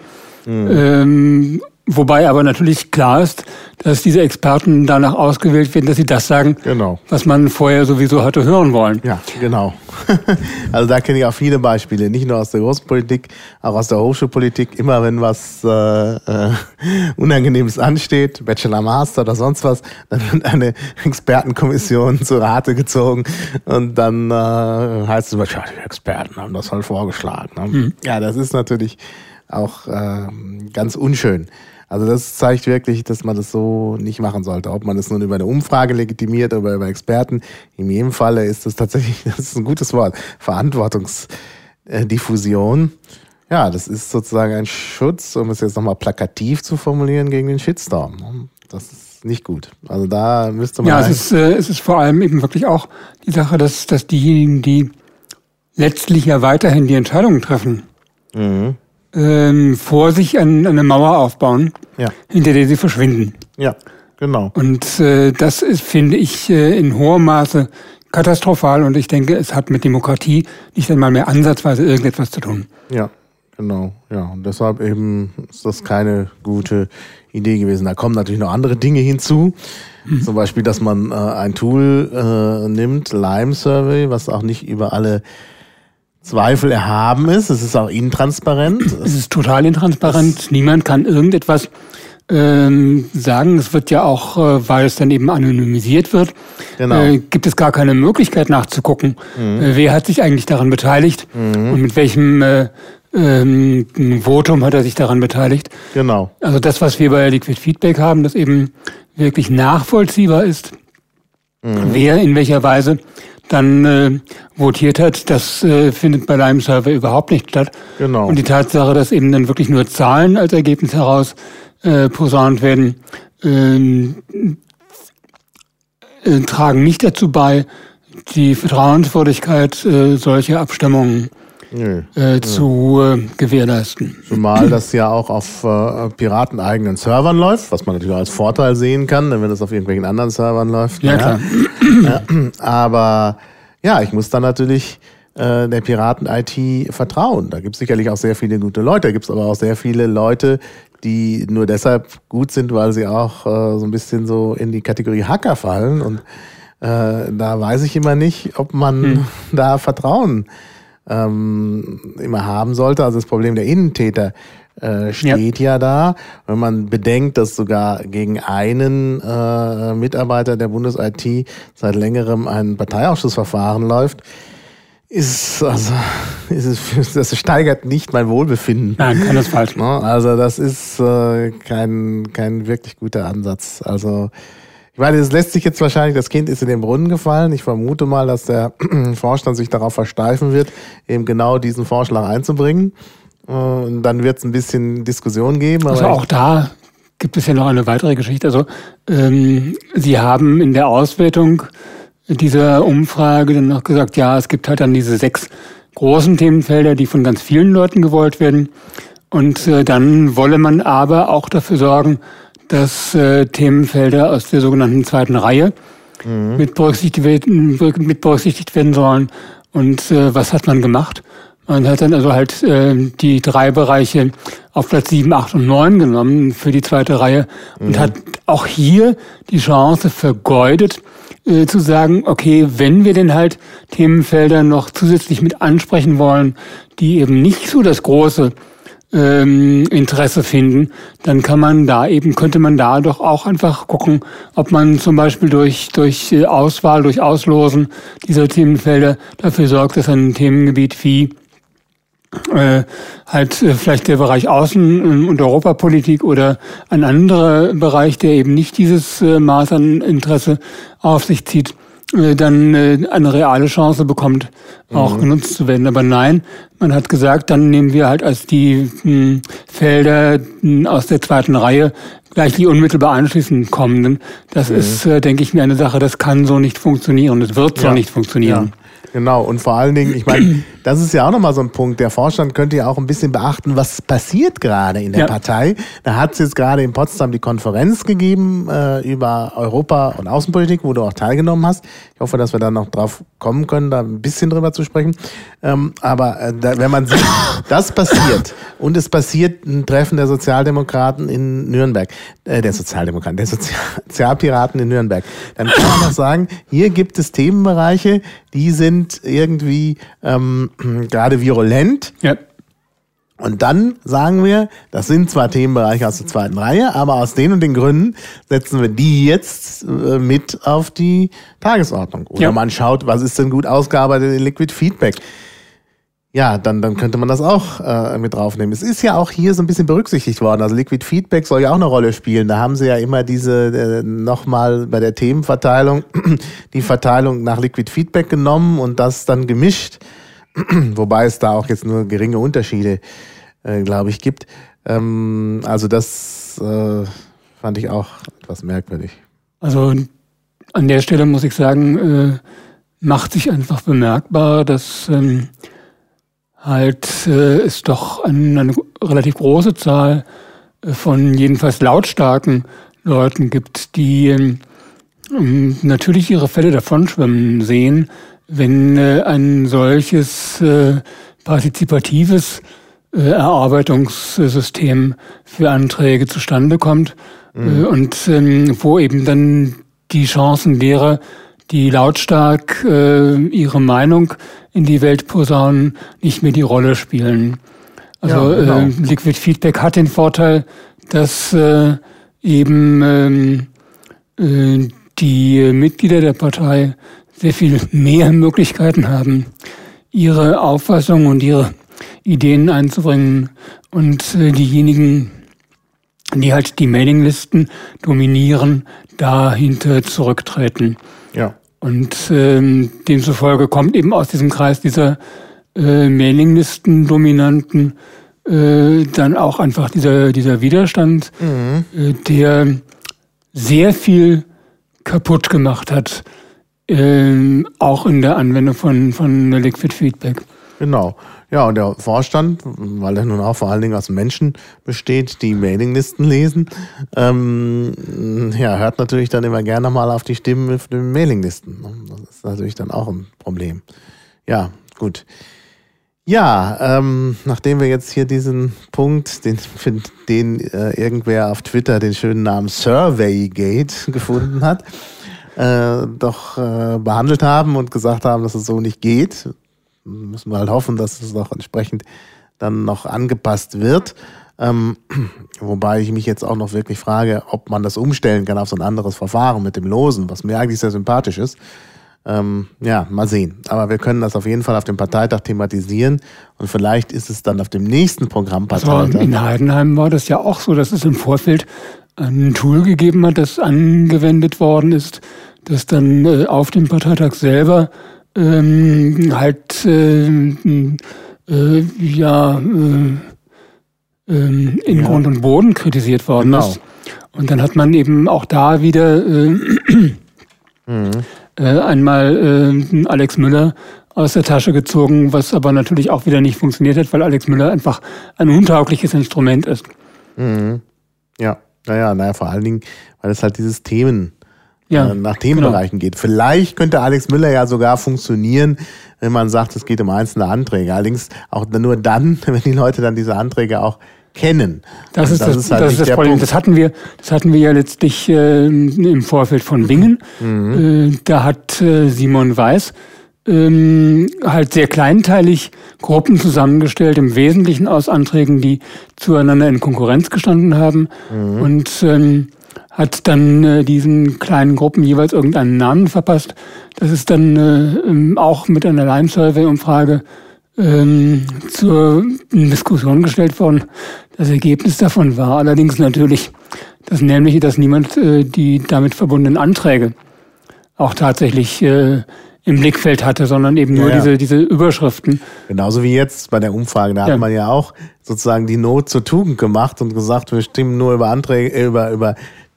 Speaker 3: Mhm. Ähm, Wobei aber natürlich klar ist, dass diese Experten danach ausgewählt werden, dass sie das sagen, genau. was man vorher sowieso hatte hören wollen.
Speaker 2: Ja, genau. [laughs] Also da kenne ich auch viele Beispiele, nicht nur aus der Großpolitik, auch aus der Hochschulpolitik. Immer wenn was äh, äh, Unangenehmes ansteht, Bachelor, Master oder sonst was, dann wird eine Expertenkommission zu Rate gezogen und dann äh, heißt es immer, ja, die Experten haben das halt vorgeschlagen. Ne? Mhm. Ja, das ist natürlich auch äh, ganz unschön. Also das zeigt wirklich, dass man das so nicht machen sollte. Ob man das nun über eine Umfrage legitimiert oder über Experten. In jedem Falle ist das tatsächlich, [laughs] das ist ein gutes Wort, Verantwortungsdiffusion. Ja, das ist sozusagen ein Schutz, um es jetzt nochmal plakativ zu formulieren, gegen den Shitstorm. Das ist nicht gut. Also da müsste man.
Speaker 3: Ja, es ist, äh, es ist vor allem eben wirklich auch die Sache, dass, dass diejenigen, die letztlich ja weiterhin die Entscheidungen treffen, mhm ähm, vor sich an, eine Mauer aufbauen, ja. hinter der sie verschwinden.
Speaker 2: Ja, genau.
Speaker 3: Und äh, das ist, finde ich, äh, in hohem Maße katastrophal und ich denke, es hat mit Demokratie nicht einmal mehr ansatzweise irgendetwas zu tun.
Speaker 2: Ja, genau. Ja, und deshalb eben ist das keine gute Idee gewesen. Da kommen natürlich noch andere Dinge hinzu. Mhm. Zum Beispiel, dass man äh, ein Tool äh, nimmt, Lime Survey, was auch nicht über alle Zweifel erhaben ist. Es ist auch intransparent.
Speaker 3: Es ist total intransparent. Niemand kann irgendetwas ähm, sagen. Es wird ja auch, äh, weil es dann eben anonymisiert wird, genau. äh, gibt es gar keine Möglichkeit nachzugucken, mhm. äh, wer hat sich eigentlich daran beteiligt mhm. und mit welchem äh, ähm, Votum hat er sich daran beteiligt.
Speaker 2: Genau.
Speaker 3: Also das, was wir bei Liquid Feedback haben, das eben wirklich nachvollziehbar ist, mhm. wer in welcher Weise dann äh, votiert hat, das äh, findet bei deinem Server überhaupt nicht statt.
Speaker 2: Genau.
Speaker 3: Und die Tatsache, dass eben dann wirklich nur Zahlen als Ergebnis heraus äh, posaunt werden, ähm, äh, tragen nicht dazu bei, die Vertrauenswürdigkeit äh, solcher Abstimmungen äh, zu äh, gewährleisten.
Speaker 2: Zumal das ja auch auf äh, pirateneigenen Servern läuft, was man natürlich als Vorteil sehen kann, wenn das auf irgendwelchen anderen Servern läuft.
Speaker 3: Ja, klar.
Speaker 2: Ja, [clears throat] aber ja, ich muss dann natürlich äh, der Piraten-IT vertrauen. Da gibt es sicherlich auch sehr viele gute Leute. Da gibt es aber auch sehr viele Leute, die nur deshalb gut sind, weil sie auch äh, so ein bisschen so in die Kategorie Hacker fallen. Und äh, da weiß ich immer nicht, ob man hm. [laughs] da Vertrauen ähm, immer haben sollte. Also das Problem der Innentäter äh, steht ja. ja. da. Wenn man bedenkt, dass sogar gegen einen äh, Mitarbeiter der Bundes-IT seit längerem ein Parteiausschussverfahren läuft, ist also [laughs] ist es, das steigert nicht mein Wohlbefinden.
Speaker 3: Nein, falsch. [laughs]
Speaker 2: Ne? Also das ist äh, kein kein wirklich guter Ansatz. Also ich meine, es lässt sich jetzt wahrscheinlich, das Kind ist in den Brunnen gefallen. Ich vermute mal, dass der [clears throat] Vorstand sich darauf versteifen wird, eben genau diesen Vorschlag einzubringen. Und dann wird es ein bisschen Diskussion geben.
Speaker 3: also auch da gibt es ja noch eine weitere Geschichte. Also ähm, Sie haben in der Auswertung dieser Umfrage dann noch gesagt, ja, es gibt halt dann diese sechs großen Themenfelder, die von ganz vielen Leuten gewollt werden. Und äh, dann wolle man aber auch dafür sorgen, dass äh, Themenfelder aus der sogenannten zweiten Reihe mhm. mit, berücksichtigt werden, mit berücksichtigt werden sollen. Und äh, was hat man gemacht? Man hat dann also halt äh, die drei Bereiche auf Platz 7, 8 und 9 genommen für die zweite Reihe und mhm. hat auch hier die Chance vergeudet, äh, zu sagen, okay, wenn wir denn halt Themenfelder noch zusätzlich mit ansprechen wollen, die eben nicht so das große ähm, Interesse finden, dann kann man da eben, könnte man da doch auch einfach gucken, ob man zum Beispiel durch, durch äh, Auswahl, durch Auslosen dieser Themenfelder dafür sorgt, dass ein Themengebiet wie äh, halt äh, vielleicht der Bereich Außen- und Europapolitik oder ein anderer Bereich, der eben nicht dieses äh, Maß an Interesse auf sich zieht, dann äh, eine reale Chance bekommt, auch mhm. genutzt zu werden. Aber nein, man hat gesagt, dann nehmen wir halt als die hm, Felder hm, aus der zweiten Reihe gleich die unmittelbar anschließend kommenden. Das mhm. ist, äh, denke ich mir, eine Sache, das kann so nicht funktionieren. Das wird so nicht funktionieren.
Speaker 2: Ja. Genau, und vor allen Dingen, ich meine, das ist ja auch nochmal so ein Punkt. Der Vorstand könnte ja auch ein bisschen beachten, was passiert gerade in der ja. Partei. Da hat es jetzt gerade in Potsdam die Konferenz gegeben äh, über Europa und Außenpolitik, wo du auch teilgenommen hast. Ich hoffe, dass wir da noch drauf kommen können, da ein bisschen drüber zu sprechen. Ähm, aber äh, da, wenn man sieht, [laughs] das passiert und es passiert ein Treffen der Sozialdemokraten in Nürnberg, äh, der Sozialdemokraten, der Sozialpiraten in Nürnberg, dann kann man noch sagen, hier gibt es Themenbereiche, die sind irgendwie ähm, [clears throat] gerade virulent. Ja. Und dann sagen wir, das sind zwar Themenbereiche aus der zweiten Reihe, aber aus den und den Gründen setzen wir die jetzt äh, mit auf die Tagesordnung. Oder ja. man schaut, was ist denn gut ausgearbeitet in Liquid Feedback. Ja, dann, dann könnte man das auch äh, mit draufnehmen. Es ist ja auch hier so ein bisschen berücksichtigt worden. Also Liquid Feedback soll ja auch eine Rolle spielen. Da haben sie ja immer diese, äh, nochmal bei der Themenverteilung, [clears throat] die Verteilung nach Liquid Feedback genommen und das dann gemischt. [clears throat] Wobei es da auch jetzt nur geringe Unterschiede, äh, glaube ich, gibt. Ähm, also das äh, fand ich auch etwas merkwürdig.
Speaker 3: Also an der Stelle muss ich sagen, äh, macht sich einfach bemerkbar, dass ähm, halt äh, es doch eine, eine relativ große Zahl äh, von jedenfalls lautstarken Leuten gibt, die ähm, natürlich ihre Fälle davonschwimmen sehen, wenn äh, ein solches äh, partizipatives äh, Erarbeitungssystem für Anträge zustande kommt mhm. äh, und ähm, wo eben dann die Chancen derer, die lautstark äh, ihre Meinung in die Welt posaunen, nicht mehr die Rolle spielen. Also ja, genau. äh, Liquid Feedback hat den Vorteil, dass äh, eben ähm, äh, die Mitglieder der Partei sehr viel mehr Möglichkeiten haben, ihre Auffassung und ihre Ideen einzubringen und äh, diejenigen, die halt die Mailinglisten dominieren, dahinter zurücktreten. Ja. Und ähm, demzufolge kommt eben aus diesem Kreis dieser äh, Mailinglisten-Dominanten äh, dann auch einfach dieser, dieser Widerstand, mhm. äh, der sehr viel kaputt gemacht hat, äh, auch in der Anwendung von, von Liquid Feedback.
Speaker 2: Genau. Ja, und der Vorstand, weil er nun auch vor allen Dingen aus Menschen besteht, die Mailinglisten lesen, ähm, ja, hört natürlich dann immer gerne mal auf die Stimmen auf den Mailinglisten. Das ist natürlich dann auch ein Problem. Ja, gut. Ja, ähm, nachdem wir jetzt hier diesen Punkt, den, den äh, irgendwer auf Twitter den schönen Namen Surveygate [laughs] gefunden hat, äh, doch äh, behandelt haben und gesagt haben, dass es so nicht geht, müssen wir halt hoffen, dass es noch entsprechend dann noch angepasst wird. Ähm, wobei ich mich jetzt auch noch wirklich frage, ob man das umstellen kann auf so ein anderes Verfahren mit dem Losen, was mir eigentlich sehr sympathisch ist. Ähm, ja, mal sehen. Aber wir können das auf jeden Fall auf dem Parteitag thematisieren und vielleicht ist es dann auf dem nächsten Programmparteitag.
Speaker 3: In Heidenheim war das ja auch so, dass es im Vorfeld ein Tool gegeben hat, das angewendet worden ist, das dann äh, auf dem Parteitag selber ähm, halt äh, äh, ja äh, ähm, in ja. Grund und Boden kritisiert worden genau. ist. Und dann hat man eben auch da wieder äh, mhm. äh, einmal äh, Alex Müller aus der Tasche gezogen, was aber natürlich auch wieder nicht funktioniert hat, weil Alex Müller einfach ein untaugliches Instrument ist.
Speaker 2: Mhm. Ja, naja, naja, vor allen Dingen, weil es halt dieses Themen ja, äh, nach Themenbereichen genau. geht. Vielleicht könnte Alex Müller ja sogar funktionieren, wenn man sagt, es geht um einzelne Anträge. Allerdings auch nur dann, [laughs] wenn die Leute dann diese Anträge auch kennen.
Speaker 3: Das ist das, das, ist halt das, ist das Problem. Punkt. Das hatten wir, das hatten wir ja letztlich äh, im Vorfeld von Bingen. Mhm. Äh, da hat äh, Simon Weiß ähm, halt sehr kleinteilig Gruppen zusammengestellt, im Wesentlichen aus Anträgen, die zueinander in Konkurrenz gestanden haben. Mhm. Und ähm, hat dann äh, diesen kleinen Gruppen jeweils irgendeinen Namen verpasst. Das ist dann äh, ähm, auch mit einer Lime-Survey-Umfrage ähm, zur Diskussion gestellt worden. Das Ergebnis davon war allerdings natürlich das nämliche, dass niemand äh, die damit verbundenen Anträge auch tatsächlich äh, im Blickfeld hatte, sondern eben nur ja, ja. Diese, diese Überschriften.
Speaker 2: Genauso wie jetzt bei der Umfrage. Da ja. hat man ja auch sozusagen die Not zur Tugend gemacht und gesagt, wir stimmen nur über Anträge, äh, über, über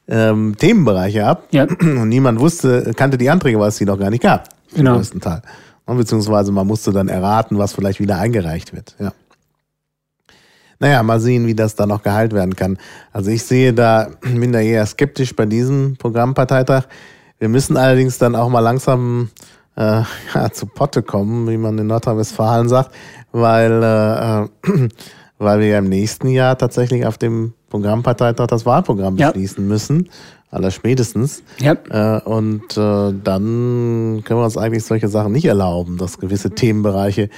Speaker 2: ähm, Themenbereiche ab. Ja. [clears throat] Und niemand wusste, kannte die Anträge, weil es sie noch gar nicht gab. Genau. Im größten Teil. Und beziehungsweise man musste dann erraten, was vielleicht wieder eingereicht wird. Ja. Naja, mal sehen, wie das da noch geheilt werden kann. Also ich sehe da, [clears throat] bin da eher skeptisch bei diesem Programmparteitag. Wir müssen allerdings dann auch mal langsam äh, [laughs] ja, zu Potte kommen, wie man in Nordrhein-Westfalen sagt, weil, äh, [clears throat] weil wir ja im nächsten Jahr tatsächlich auf dem Programmparteitag das Wahlprogramm beschließen ja. müssen. Aller spätestens. Ja. Äh, und äh, dann können wir uns eigentlich solche Sachen nicht erlauben, dass gewisse Themenbereiche,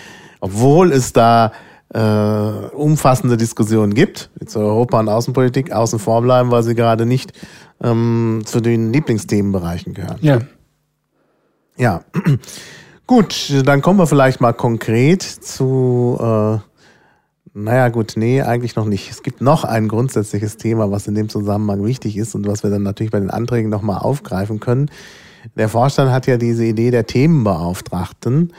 Speaker 2: obwohl es da äh, umfassende Diskussionen gibt, zu Europa- und Außenpolitik, außen vor bleiben, weil sie gerade nicht ähm, zu den Lieblingsthemenbereichen gehören.
Speaker 3: Ja.
Speaker 2: Ja. [clears throat] Gut, dann kommen wir vielleicht mal konkret zu äh, naja, gut, nee, eigentlich noch nicht. Es gibt noch ein grundsätzliches Thema, was in dem Zusammenhang wichtig ist und was wir dann natürlich bei den Anträgen nochmal aufgreifen können. Der Vorstand hat ja diese Idee der Themenbeauftragten,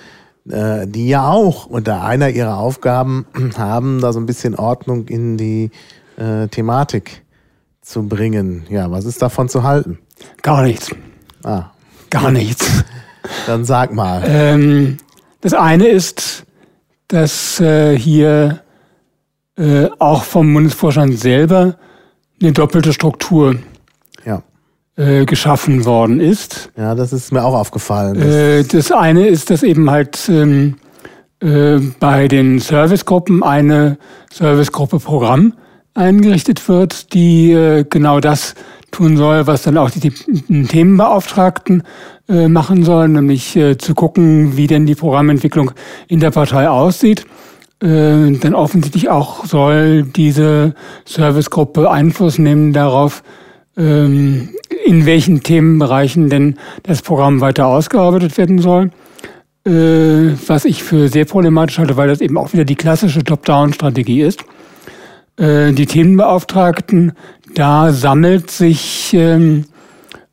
Speaker 2: äh, die ja auch unter einer ihrer Aufgaben [clears throat] haben, da so ein bisschen Ordnung in die äh, Thematik zu bringen. Ja, was ist davon zu halten?
Speaker 3: Gar nichts.
Speaker 2: Ah.
Speaker 3: Gar [laughs] nichts.
Speaker 2: Dann sag mal.
Speaker 3: Ähm, das eine ist, dass äh, hier äh, auch vom Bundesvorstand selber eine doppelte Struktur
Speaker 2: ja.
Speaker 3: äh, geschaffen worden ist.
Speaker 2: Ja, das ist mir auch aufgefallen.
Speaker 3: Äh, das eine ist, dass eben halt ähm, äh, bei den Servicegruppen eine Servicegruppe Programm eingerichtet wird, die äh, genau das tun soll, was dann auch die, die Themenbeauftragten machen sollen, nämlich zu gucken, wie denn die Programmentwicklung in der Partei aussieht äh, dann offensichtlich auch soll diese Servicegruppe Einfluss nehmen darauf, ähm, in welchen Themenbereichen denn das Programm weiter ausgearbeitet werden soll. Äh, was ich für sehr problematisch halte, weil das eben auch wieder die klassische Top-Down-Strategie ist. Äh, die Themenbeauftragten, da sammelt sich ähm,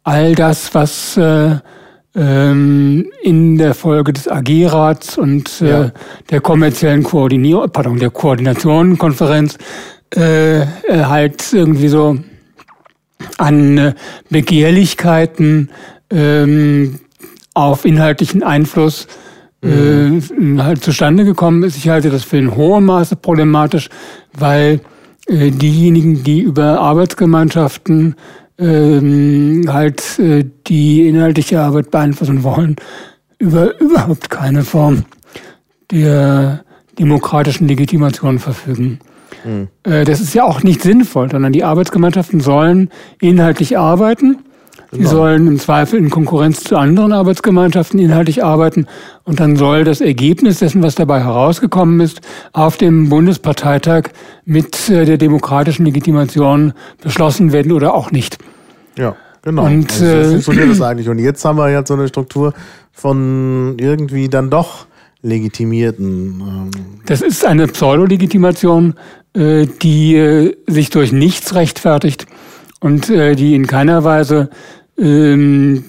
Speaker 3: all das, was äh, in der Folge des AG-Rats und äh, ja. der kommerziellen Koordinierung, pardon, der Koordinationenkonferenz äh, äh, halt irgendwie so an äh, Begehrlichkeiten ähm, auf inhaltlichen Einfluss mhm. äh, halt zustande gekommen ist. Ich halte das für in hohem Maße problematisch, weil äh, diejenigen, die über Arbeitsgemeinschaften ähm, halt äh, die inhaltliche Arbeit beeinflussen wollen, über überhaupt keine Form der demokratischen Legitimation verfügen. Mhm. Äh, das ist ja auch nicht sinnvoll, sondern die Arbeitsgemeinschaften sollen inhaltlich arbeiten. Sie genau. sollen im Zweifel in Konkurrenz zu anderen Arbeitsgemeinschaften inhaltlich arbeiten. Und dann soll das Ergebnis dessen, was dabei herausgekommen ist, auf dem Bundesparteitag mit äh, der demokratischen Legitimation beschlossen werden oder auch nicht.
Speaker 2: Ja, genau. Und, also so äh, funktioniert das [clears throat] eigentlich. Und jetzt haben wir jetzt so eine Struktur von irgendwie dann doch legitimierten.
Speaker 3: Ähm das ist eine Pseudo-Legitimation, äh, die äh, sich durch nichts rechtfertigt und äh, die in keiner Weise ähm,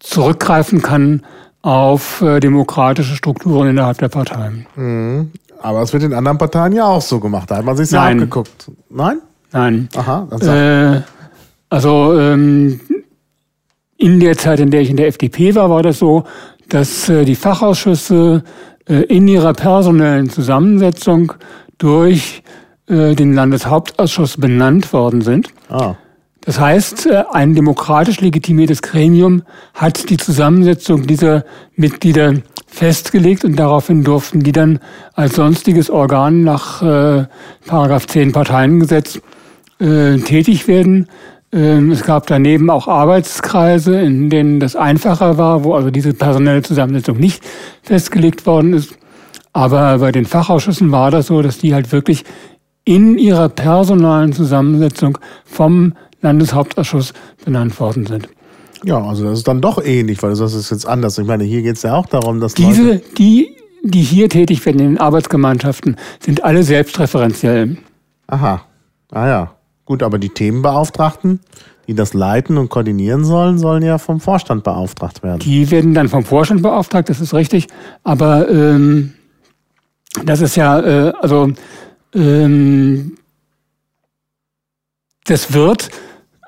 Speaker 3: zurückgreifen kann auf äh, demokratische Strukturen innerhalb der Parteien.
Speaker 2: Mhm. Aber es wird in anderen Parteien ja auch so gemacht. Da hat man sich ja
Speaker 3: in der Zeit, in der ich in der FDP war, war das so, dass äh, die Fachausschüsse äh, in ihrer personellen Zusammensetzung durch äh, den Landeshauptausschuss benannt worden sind. Ah. Das heißt, äh, ein demokratisch legitimiertes Gremium hat die Zusammensetzung dieser Mitglieder festgelegt und daraufhin durften die dann als sonstiges Organ nach äh, Paragraph 10 Parteiengesetz äh, tätig werden. Ähm, es gab daneben auch Arbeitskreise, in denen das einfacher war, wo also diese personelle Zusammensetzung nicht festgelegt worden ist. Aber bei den Fachausschüssen war das so, dass die halt wirklich in ihrer personalen Zusammensetzung vom Landeshauptausschuss benannt worden sind.
Speaker 2: Ja, also das ist dann doch ähnlich, weil das ist jetzt anders. Ich meine, hier geht es ja auch darum, dass
Speaker 3: diese, Leute die, die hier tätig werden in den Arbeitsgemeinschaften, sind alle selbstreferenziell.
Speaker 2: Aha, ah ja, gut, aber die Themenbeauftragten, die das leiten und koordinieren sollen, sollen ja vom Vorstand beauftragt werden.
Speaker 3: Die werden dann vom Vorstand beauftragt, das ist richtig. Aber ähm, das ist ja, äh, also ähm, das wird,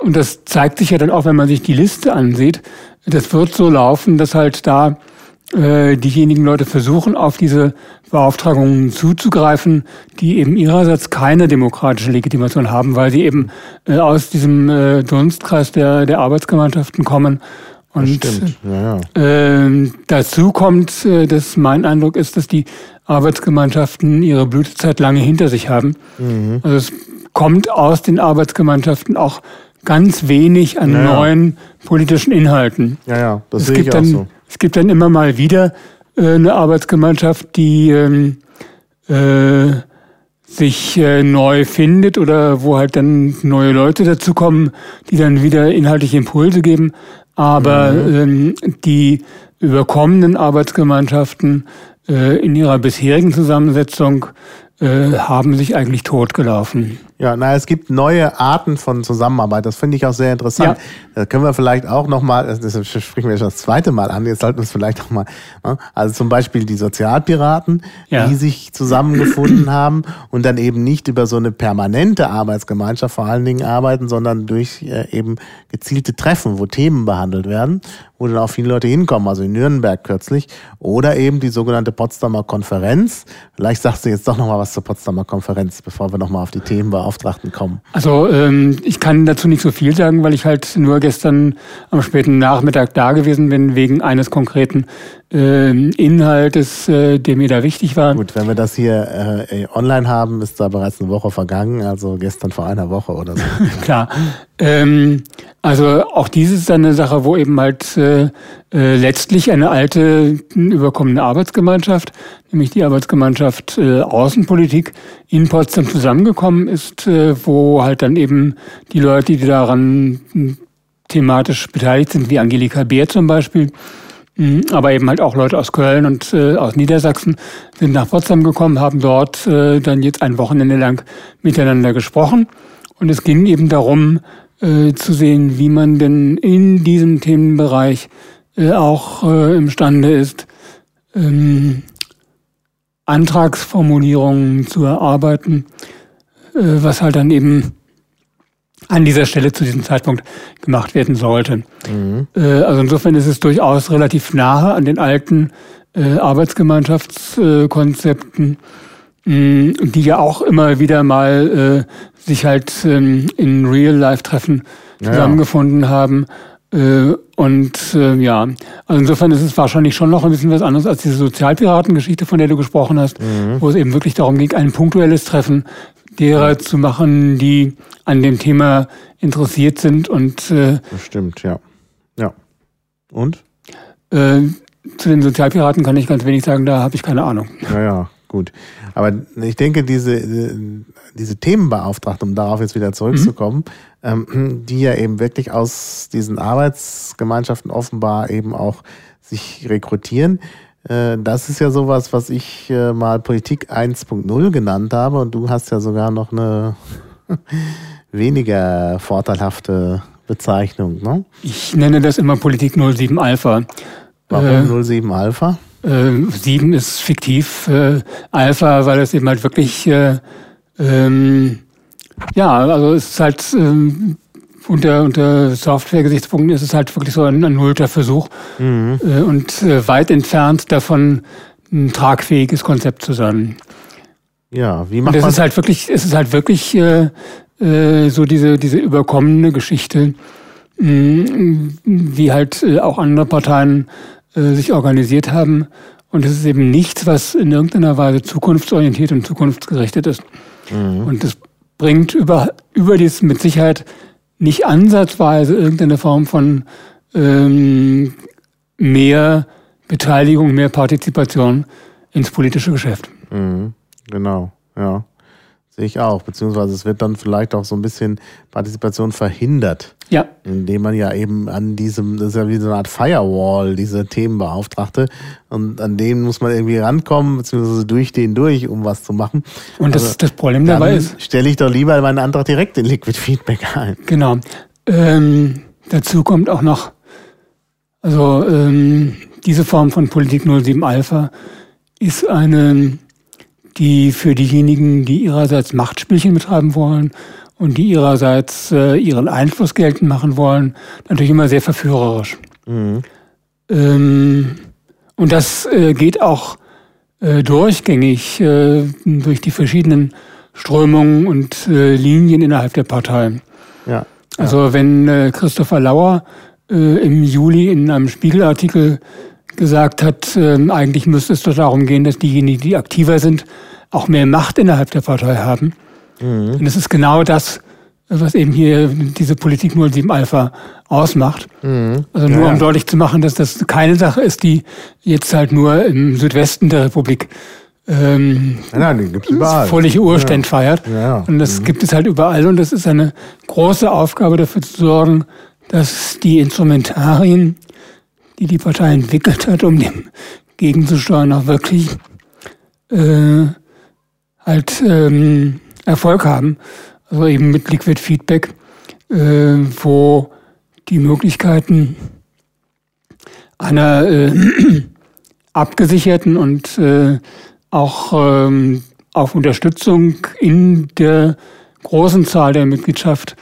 Speaker 3: und das zeigt sich ja dann auch, wenn man sich die Liste ansieht, das wird so laufen, dass halt da äh, diejenigen Leute versuchen, auf diese Beauftragungen zuzugreifen, die eben ihrerseits keine demokratische Legitimation haben, weil sie eben äh, aus diesem äh, Dunstkreis der, der Arbeitsgemeinschaften kommen. Und ja, ja. Äh, dazu kommt, äh, dass mein Eindruck ist, dass die Arbeitsgemeinschaften ihre Blütezeit lange hinter sich haben. Mhm. Also es kommt aus den Arbeitsgemeinschaften auch ganz wenig an ja, neuen politischen Inhalten.
Speaker 2: Ja, ja, das
Speaker 3: es
Speaker 2: sehe
Speaker 3: gibt
Speaker 2: ich
Speaker 3: dann,
Speaker 2: auch so.
Speaker 3: Es gibt dann immer mal wieder äh, eine Arbeitsgemeinschaft, die ähm, äh, sich äh, neu findet oder wo halt dann neue Leute dazukommen, die dann wieder inhaltliche Impulse geben. Aber mhm. ähm, die überkommenen Arbeitsgemeinschaften äh, in ihrer bisherigen Zusammensetzung äh, haben sich eigentlich totgelaufen.
Speaker 2: Ja, na, es gibt neue Arten von Zusammenarbeit. Das finde ich auch sehr interessant. Ja. Da können wir vielleicht auch nochmal, das sprechen wir schon das zweite Mal an, jetzt sollten wir es vielleicht nochmal, ne? also zum Beispiel die Sozialpiraten, ja. die sich zusammengefunden [clears throat] haben und dann eben nicht über so eine permanente Arbeitsgemeinschaft vor allen Dingen arbeiten, sondern durch äh, eben gezielte Treffen, wo Themen behandelt werden, wo dann auch viele Leute hinkommen, also in Nürnberg kürzlich, oder eben die sogenannte Potsdamer Konferenz. Vielleicht sagst du jetzt doch nochmal was zur Potsdamer Konferenz, bevor wir nochmal auf die Themen Beauftragten kommen?
Speaker 3: Also ähm, ich kann dazu nicht so viel sagen, weil ich halt nur gestern am späten Nachmittag da gewesen bin, wegen eines konkreten äh, Inhaltes, äh, der mir da wichtig war.
Speaker 2: Gut, wenn wir das hier äh, online haben, ist da bereits eine Woche vergangen, also gestern vor einer Woche oder so. [laughs]
Speaker 3: Klar. Ähm, also auch dies ist dann eine Sache, wo eben halt äh, äh, letztlich eine alte überkommene Arbeitsgemeinschaft, nämlich die Arbeitsgemeinschaft äh, Außenpolitik in Potsdam zusammengekommen ist, äh, wo halt dann eben die Leute, die daran thematisch beteiligt sind, wie Angelika Beer zum Beispiel, Mhm, aber eben halt auch Leute aus Köln und äh, aus Niedersachsen sind nach Potsdam gekommen, haben dort äh, dann jetzt ein Wochenende lang miteinander gesprochen. Und es ging eben darum, äh, zu sehen, wie man denn in diesem Themenbereich äh, auch äh, imstande ist, ähm, Antragsformulierungen zu erarbeiten, äh, was halt dann eben an dieser Stelle zu diesem Zeitpunkt gemacht werden sollte. Mhm. Äh, also insofern ist es durchaus relativ nahe an den alten Arbeitsgemeinschaftskonzepten, die ja auch immer wieder mal sich halt ähm, in Real-Life-Treffen zusammengefunden ja. haben. Äh, und äh, ja, also insofern ist es wahrscheinlich schon noch ein bisschen was anderes als diese Sozialpiratengeschichte, von der du gesprochen hast, mhm. wo es eben wirklich darum ging, ein punktuelles Treffen derer zu machen, die an dem Thema interessiert sind und
Speaker 2: äh, das stimmt, ja. Ja. Und?
Speaker 3: Äh, zu den Sozialpiraten kann ich ganz wenig sagen, da habe ich keine Ahnung.
Speaker 2: Ja, ja, gut. Aber ich denke, diese, diese Themenbeauftragten, um darauf jetzt wieder zurückzukommen, mhm. die ja eben wirklich aus diesen Arbeitsgemeinschaften offenbar eben auch sich rekrutieren, äh, das ist ja sowas, was ich äh, mal Politik 1.0 genannt habe und du hast ja sogar noch eine [laughs] weniger vorteilhafte Bezeichnung. Ne?
Speaker 3: Ich nenne das immer Politik 07 Alpha.
Speaker 2: Warum äh, 07 Alpha?
Speaker 3: Äh, 7 ist fiktiv. Äh, Alpha, weil es eben halt wirklich, äh, ähm, ja, also es ist halt ähm, unter, unter Software-Gesichtspunkten ist es halt wirklich so ein ernullter Versuch mhm. äh, und äh, weit entfernt davon, ein tragfähiges Konzept zu sein.
Speaker 2: Ja, wie macht
Speaker 3: und es man ist halt wirklich, es ist halt wirklich äh, äh, so diese, diese überkommene Geschichte, mh, mm, wie halt äh, auch andere Parteien äh, sich organisiert haben. Und es ist eben nichts, was in irgendeiner Weise zukunftsorientiert und zukunftsgerichtet ist. Mhm. Und das bringt über, über dies mit Sicherheit nicht ansatzweise irgendeine Form von ähm, mehr Beteiligung, mehr Partizipation ins politische Geschäft.
Speaker 2: Mhm, genau, ja. Sehe ich auch. Beziehungsweise es wird dann vielleicht auch so ein bisschen Partizipation verhindert.
Speaker 3: Ja.
Speaker 2: Indem man ja eben an diesem, das ist ja wie so eine Art Firewall, diese Themenbeauftragte. Und an den muss man irgendwie rankommen, beziehungsweise durch den durch, um was zu machen.
Speaker 3: Und das, also, das Problem dabei ist.
Speaker 2: Stelle ich doch lieber meinen Antrag direkt in Liquid Feedback ein.
Speaker 3: Genau. Ähm, dazu kommt auch noch, also ähm, diese Form von Politik 07 Alpha ist eine die für diejenigen, die ihrerseits Machtspielchen betreiben wollen und die ihrerseits äh, ihren Einfluss geltend machen wollen, natürlich immer sehr verführerisch. Mhm. Ähm, und das äh, geht auch äh, durchgängig äh, durch die verschiedenen Strömungen und äh, Linien innerhalb der Partei.
Speaker 2: Ja,
Speaker 3: Also wenn äh, Christopher Lauer im Juli in einem Spiegelartikel gesagt hat, äh, eigentlich müsste es doch darum gehen, dass diejenigen, die aktiver sind, auch mehr Macht innerhalb der Partei haben. Mhm. Und das ist genau das, was eben hier diese Politik 07 Alpha ausmacht. Mhm. Also nur ja. um deutlich zu machen, dass das keine Sache ist, die jetzt halt nur im Südwesten der Republik ähm,
Speaker 2: ja, die gibt's überall.
Speaker 3: völlige Urständ ja. feiert. Ja. Und das mhm. gibt es halt überall und das ist eine große Aufgabe dafür zu sorgen, dass die Instrumentarien die die Partei entwickelt hat, um dem gegenzusteuern, auch wirklich äh, halt ähm, Erfolg haben. Also eben mit Liquid Feedback, äh, wo die Möglichkeiten einer äh, [clears throat] abgesicherten und äh, auch ähm, auf Unterstützung in der großen Zahl der Mitgliedschaft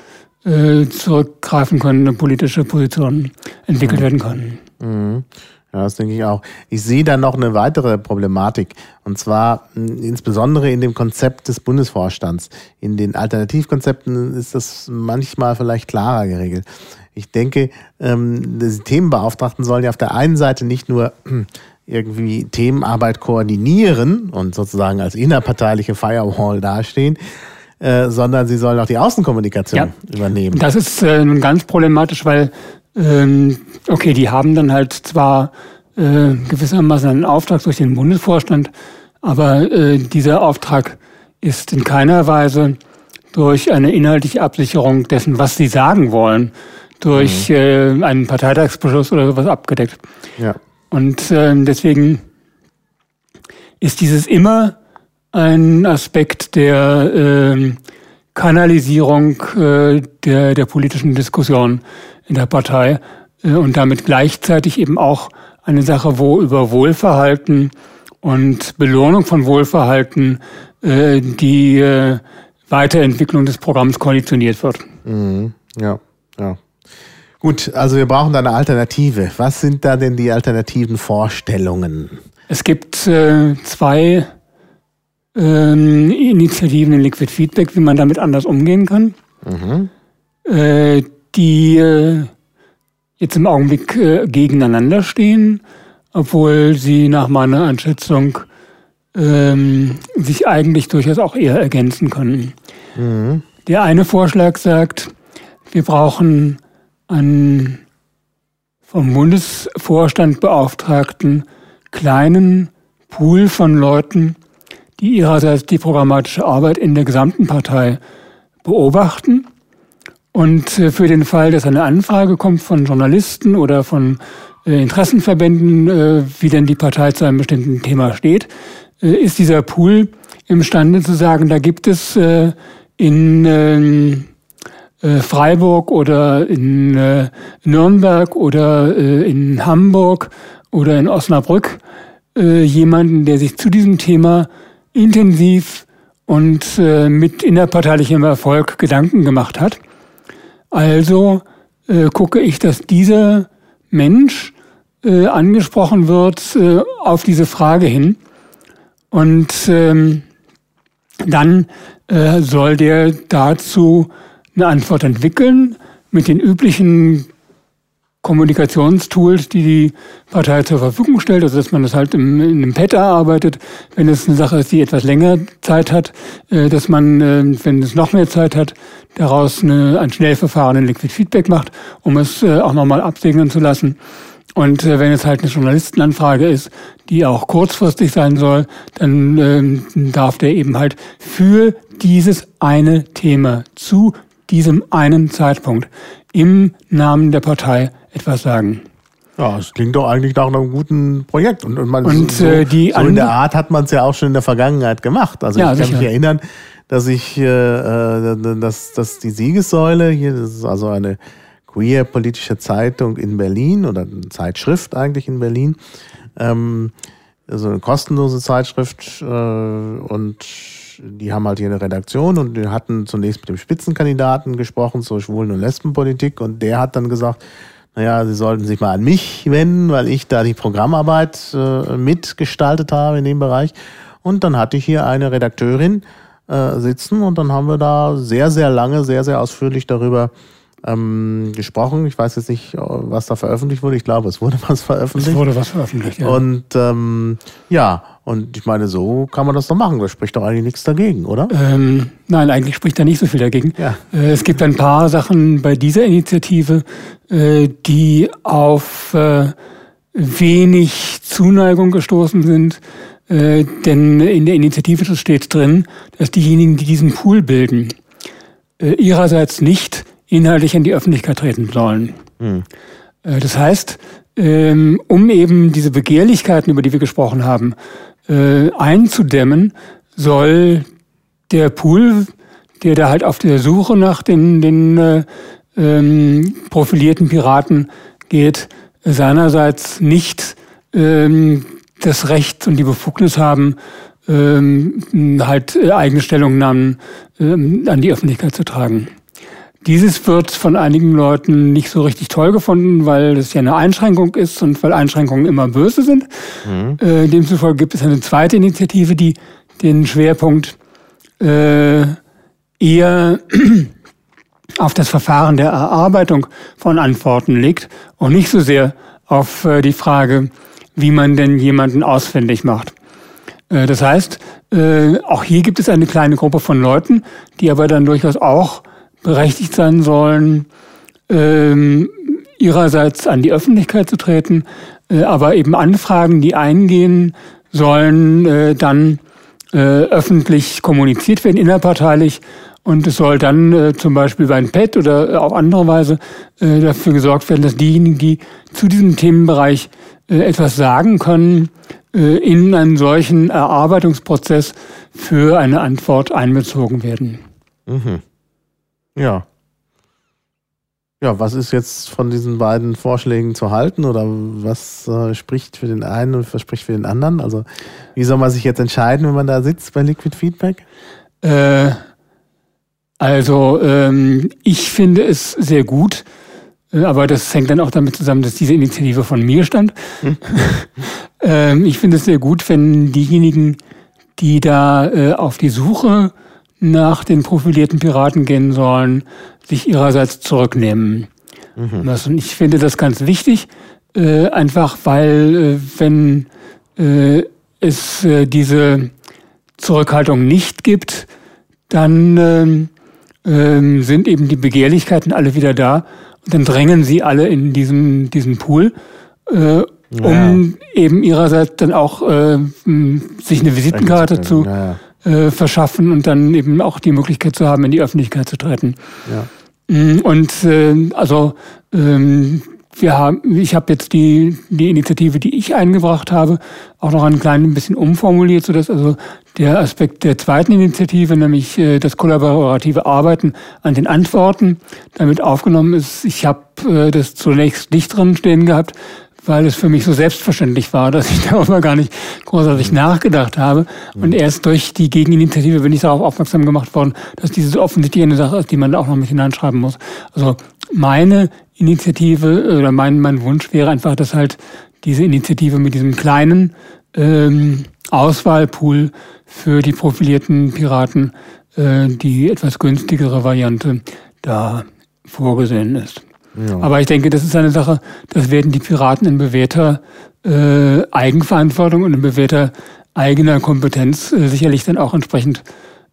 Speaker 3: äh, zurückgreifen können, eine politische Position entwickelt mhm. werden können.
Speaker 2: Mhm. Ja, das denke ich auch. Ich sehe da noch eine weitere Problematik. Und zwar insbesondere in dem Konzept des Bundesvorstands. In den Alternativkonzepten ist das manchmal vielleicht klarer geregelt. Ich denke, ähm, die Themenbeauftragten sollen ja auf der einen Seite nicht nur irgendwie Themenarbeit koordinieren und sozusagen als innerparteiliche Firewall dastehen, äh, sondern sie sollen auch die Außenkommunikation ja. übernehmen.
Speaker 3: Das ist äh, ganz problematisch, weil ähm, okay, die haben dann halt zwar äh, gewissermaßen einen Auftrag durch den Bundesvorstand, aber äh, dieser Auftrag ist in keiner Weise durch eine inhaltliche Absicherung dessen, was sie sagen wollen, durch mhm. äh, einen Parteitagsbeschluss oder sowas abgedeckt.
Speaker 2: Ja.
Speaker 3: Und äh, deswegen ist dieses immer ein Aspekt der äh, Kanalisierung äh, der, der politischen Diskussion in der Partei äh, und damit gleichzeitig eben auch eine Sache, wo über Wohlverhalten und Belohnung von Wohlverhalten äh, die äh, Weiterentwicklung des Programms konditioniert wird.
Speaker 2: Mhm. Ja, ja. Gut, also wir brauchen da eine Alternative. Was sind da denn die alternativen Vorstellungen?
Speaker 3: Es gibt äh, zwei ähm, Initiativen in Liquid Feedback, wie man damit anders umgehen kann. Mhm. Die äh, jetzt im Augenblick äh, gegeneinander stehen, obwohl sie nach meiner Einschätzung ähm, sich eigentlich durchaus auch eher ergänzen können. Mhm. Der eine Vorschlag sagt, wir brauchen einen vom Bundesvorstand beauftragten kleinen Pool von Leuten, die ihrerseits die programmatische Arbeit in der gesamten Partei beobachten und äh, für den Fall, dass eine Anfrage kommt von Journalisten oder von äh, Interessenverbänden, äh, wie denn die Partei zu einem bestimmten Thema steht, ist dieser Pool imstande zu sagen, da gibt es in ähm, Freiburg oder in Nürnberg oder in Hamburg oder in Osnabrück jemanden, der sich zu diesem Thema intensiv und mit innerparteilichem Erfolg Gedanken gemacht hat Also äh, gucke ich, dass dieser Mensch äh, angesprochen wird äh, auf diese Frage hin. Und ähm, dann äh, soll der dazu eine Antwort entwickeln mit den üblichen Kommunikationstools, die die Partei zur Verfügung stellt, also dass man das halt im, in einem Pad erarbeitet, wenn es eine Sache ist, die etwas länger Zeit hat, äh, dass man, äh, wenn es noch mehr Zeit hat, daraus eine, ein Schnellverfahren in Liquid Feedback macht, um es äh, auch nochmal absegnen zu lassen. Und äh, wenn es halt eine Journalistenanfrage ist, die auch kurzfristig sein soll, dann ähm, darf der eben halt für dieses eine Thema zu diesem einen Zeitpunkt im Namen der Partei etwas sagen.
Speaker 2: Ja, es klingt doch eigentlich nach einem guten Projekt. Und, und, man,
Speaker 3: und
Speaker 2: so,
Speaker 3: äh, die
Speaker 2: so in der Art hat man es ja auch schon in der Vergangenheit gemacht. Also ja, ich kann sicher. mich erinnern, dass ich, äh, äh, dass, dass die Siegessäule hier, das ist also eine queer politische Zeitung in Berlin oder eine Zeitschrift eigentlich in Berlin, ähm, also eine kostenlose Zeitschrift äh, und die haben halt hier eine Redaktion und die hatten zunächst mit dem Spitzenkandidaten gesprochen zur Schwulen- und Lesbenpolitik und der hat dann gesagt, naja, sie sollten sich mal an mich wenden, weil ich da die Programmarbeit äh, mitgestaltet habe in dem Bereich. Und dann hatte ich hier eine Redakteurin äh, sitzen und dann haben wir da sehr, sehr lange, sehr, sehr ausführlich darüber ähm, gesprochen. Ich weiß jetzt nicht, was da veröffentlicht wurde. Ich glaube, es wurde was veröffentlicht. Es
Speaker 3: wurde was veröffentlicht, ja.
Speaker 2: Und ähm, ja, und ich meine, so kann man das doch machen. Da spricht doch eigentlich nichts dagegen, oder?
Speaker 3: Ähm, nein, eigentlich spricht da nicht so viel dagegen. Ja. Äh, es gibt ein paar Sachen bei dieser Initiative, äh, die auf äh, wenig Zuneigung gestoßen sind. Äh, denn in der Initiative steht drin, dass diejenigen, die diesen Pool bilden, äh, ihrerseits nicht inhaltlich in die Öffentlichkeit treten sollen. Hm. Äh, das heißt, ähm, um eben diese Begehrlichkeiten, über die wir gesprochen haben, äh, einzudämmen, soll der Pool, der da halt auf der Suche nach den, den äh, ähm, profilierten Piraten geht, seinerseits nicht ähm, das Recht und die Befugnis haben, ähm, halt eigene Stellungnahmen ähm, an die Öffentlichkeit zu tragen. Dieses wird von einigen Leuten nicht so richtig toll gefunden, weil es ja eine Einschränkung ist und weil Einschränkungen immer böse sind. Mhm. Äh, demzufolge gibt es eine zweite Initiative, die den Schwerpunkt äh, eher [clears throat] auf das Verfahren der Erarbeitung von Antworten legt und nicht so sehr auf äh, die Frage, wie man denn jemanden ausfindig macht. Äh, das heißt, äh, auch hier gibt es eine kleine Gruppe von Leuten, die aber dann durchaus auch berechtigt sein sollen, ähm, ihrerseits an die Öffentlichkeit zu treten, äh, aber eben Anfragen, die eingehen, sollen äh, dann äh, öffentlich kommuniziert werden, innerparteilich. Und es soll dann äh, zum Beispiel bei einem PET oder auf andere Weise äh, dafür gesorgt werden, dass diejenigen, die zu diesem Themenbereich äh, etwas sagen können, äh, in einen solchen Erarbeitungsprozess für eine Antwort einbezogen werden. Mhm.
Speaker 2: Ja. Ja, was ist jetzt von diesen beiden Vorschlägen zu halten oder was äh, spricht für den einen und was spricht für den anderen? Also, wie soll man sich jetzt entscheiden, wenn man da sitzt bei Liquid Feedback?
Speaker 3: Äh, also, ähm, ich finde es sehr gut, äh, aber das hängt dann auch damit zusammen, dass diese Initiative von mir stand. Hm. [laughs] ähm, ich finde es sehr gut, wenn diejenigen, die da äh, auf die Suche nach den profilierten Piraten gehen sollen, sich ihrerseits zurücknehmen. Mhm. Und ich finde das ganz wichtig, äh, einfach weil äh, wenn äh, es diese Zurückhaltung nicht gibt, dann ähm, ähm, sind eben die Begehrlichkeiten alle wieder da und dann drängen sie alle in diesen, diesen Pool, äh, um ja. eben ihrerseits dann auch äh, sich eine Visitenkarte zu, ja äh, verschaffen und dann eben auch die Möglichkeit zu haben, in die Öffentlichkeit zu treten. Ja. Mm, und äh, also ähm, wir haben, ich habe jetzt die, die Initiative, die ich eingebracht habe, auch noch ein klein bisschen umformuliert, sodass also der Aspekt der zweiten Initiative, nämlich äh, das kollaborative Arbeiten an den Antworten, damit aufgenommen ist. Ich habe äh, das zunächst nicht drin stehen gehabt, weil es für mich so selbstverständlich war, dass ich [laughs] darüber gar nicht großartig mhm. nachgedacht habe. Und mhm. erst durch die Gegeninitiative bin ich darauf aufmerksam gemacht worden, dass diese so offensichtlich eine Sache ist, die man da auch noch mit hineinschreiben muss. Also meine Initiative oder mein, mein Wunsch wäre einfach, dass halt diese Initiative mit diesem kleinen ähm, Auswahlpool für die profilierten Piraten äh, die etwas günstigere Variante da vorgesehen ist. Ja. Aber ich denke, das ist eine Sache, das werden die Piraten in bewährter äh, Eigenverantwortung und in bewährter eigener Kompetenz äh, sicherlich dann auch entsprechend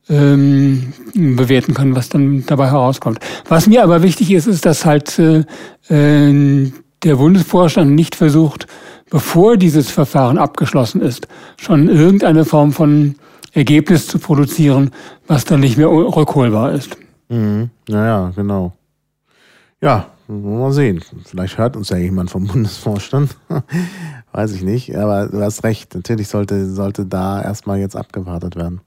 Speaker 3: ähm, bewerten können, was dann dabei herauskommt. Was mir aber wichtig ist, ist, dass halt äh, äh, der Bundesvorstand nicht versucht, bevor dieses Verfahren abgeschlossen ist, schon irgendeine Form von Ergebnis zu produzieren, was dann nicht mehr rückholbar ist.
Speaker 2: Mhm. Naja, genau. Ja, mal sehen. Vielleicht hört uns ja jemand vom Bundesvorstand. [laughs] Weiß ich nicht. Aber du hast recht. Natürlich sollte, sollte da erstmal jetzt abgewartet werden.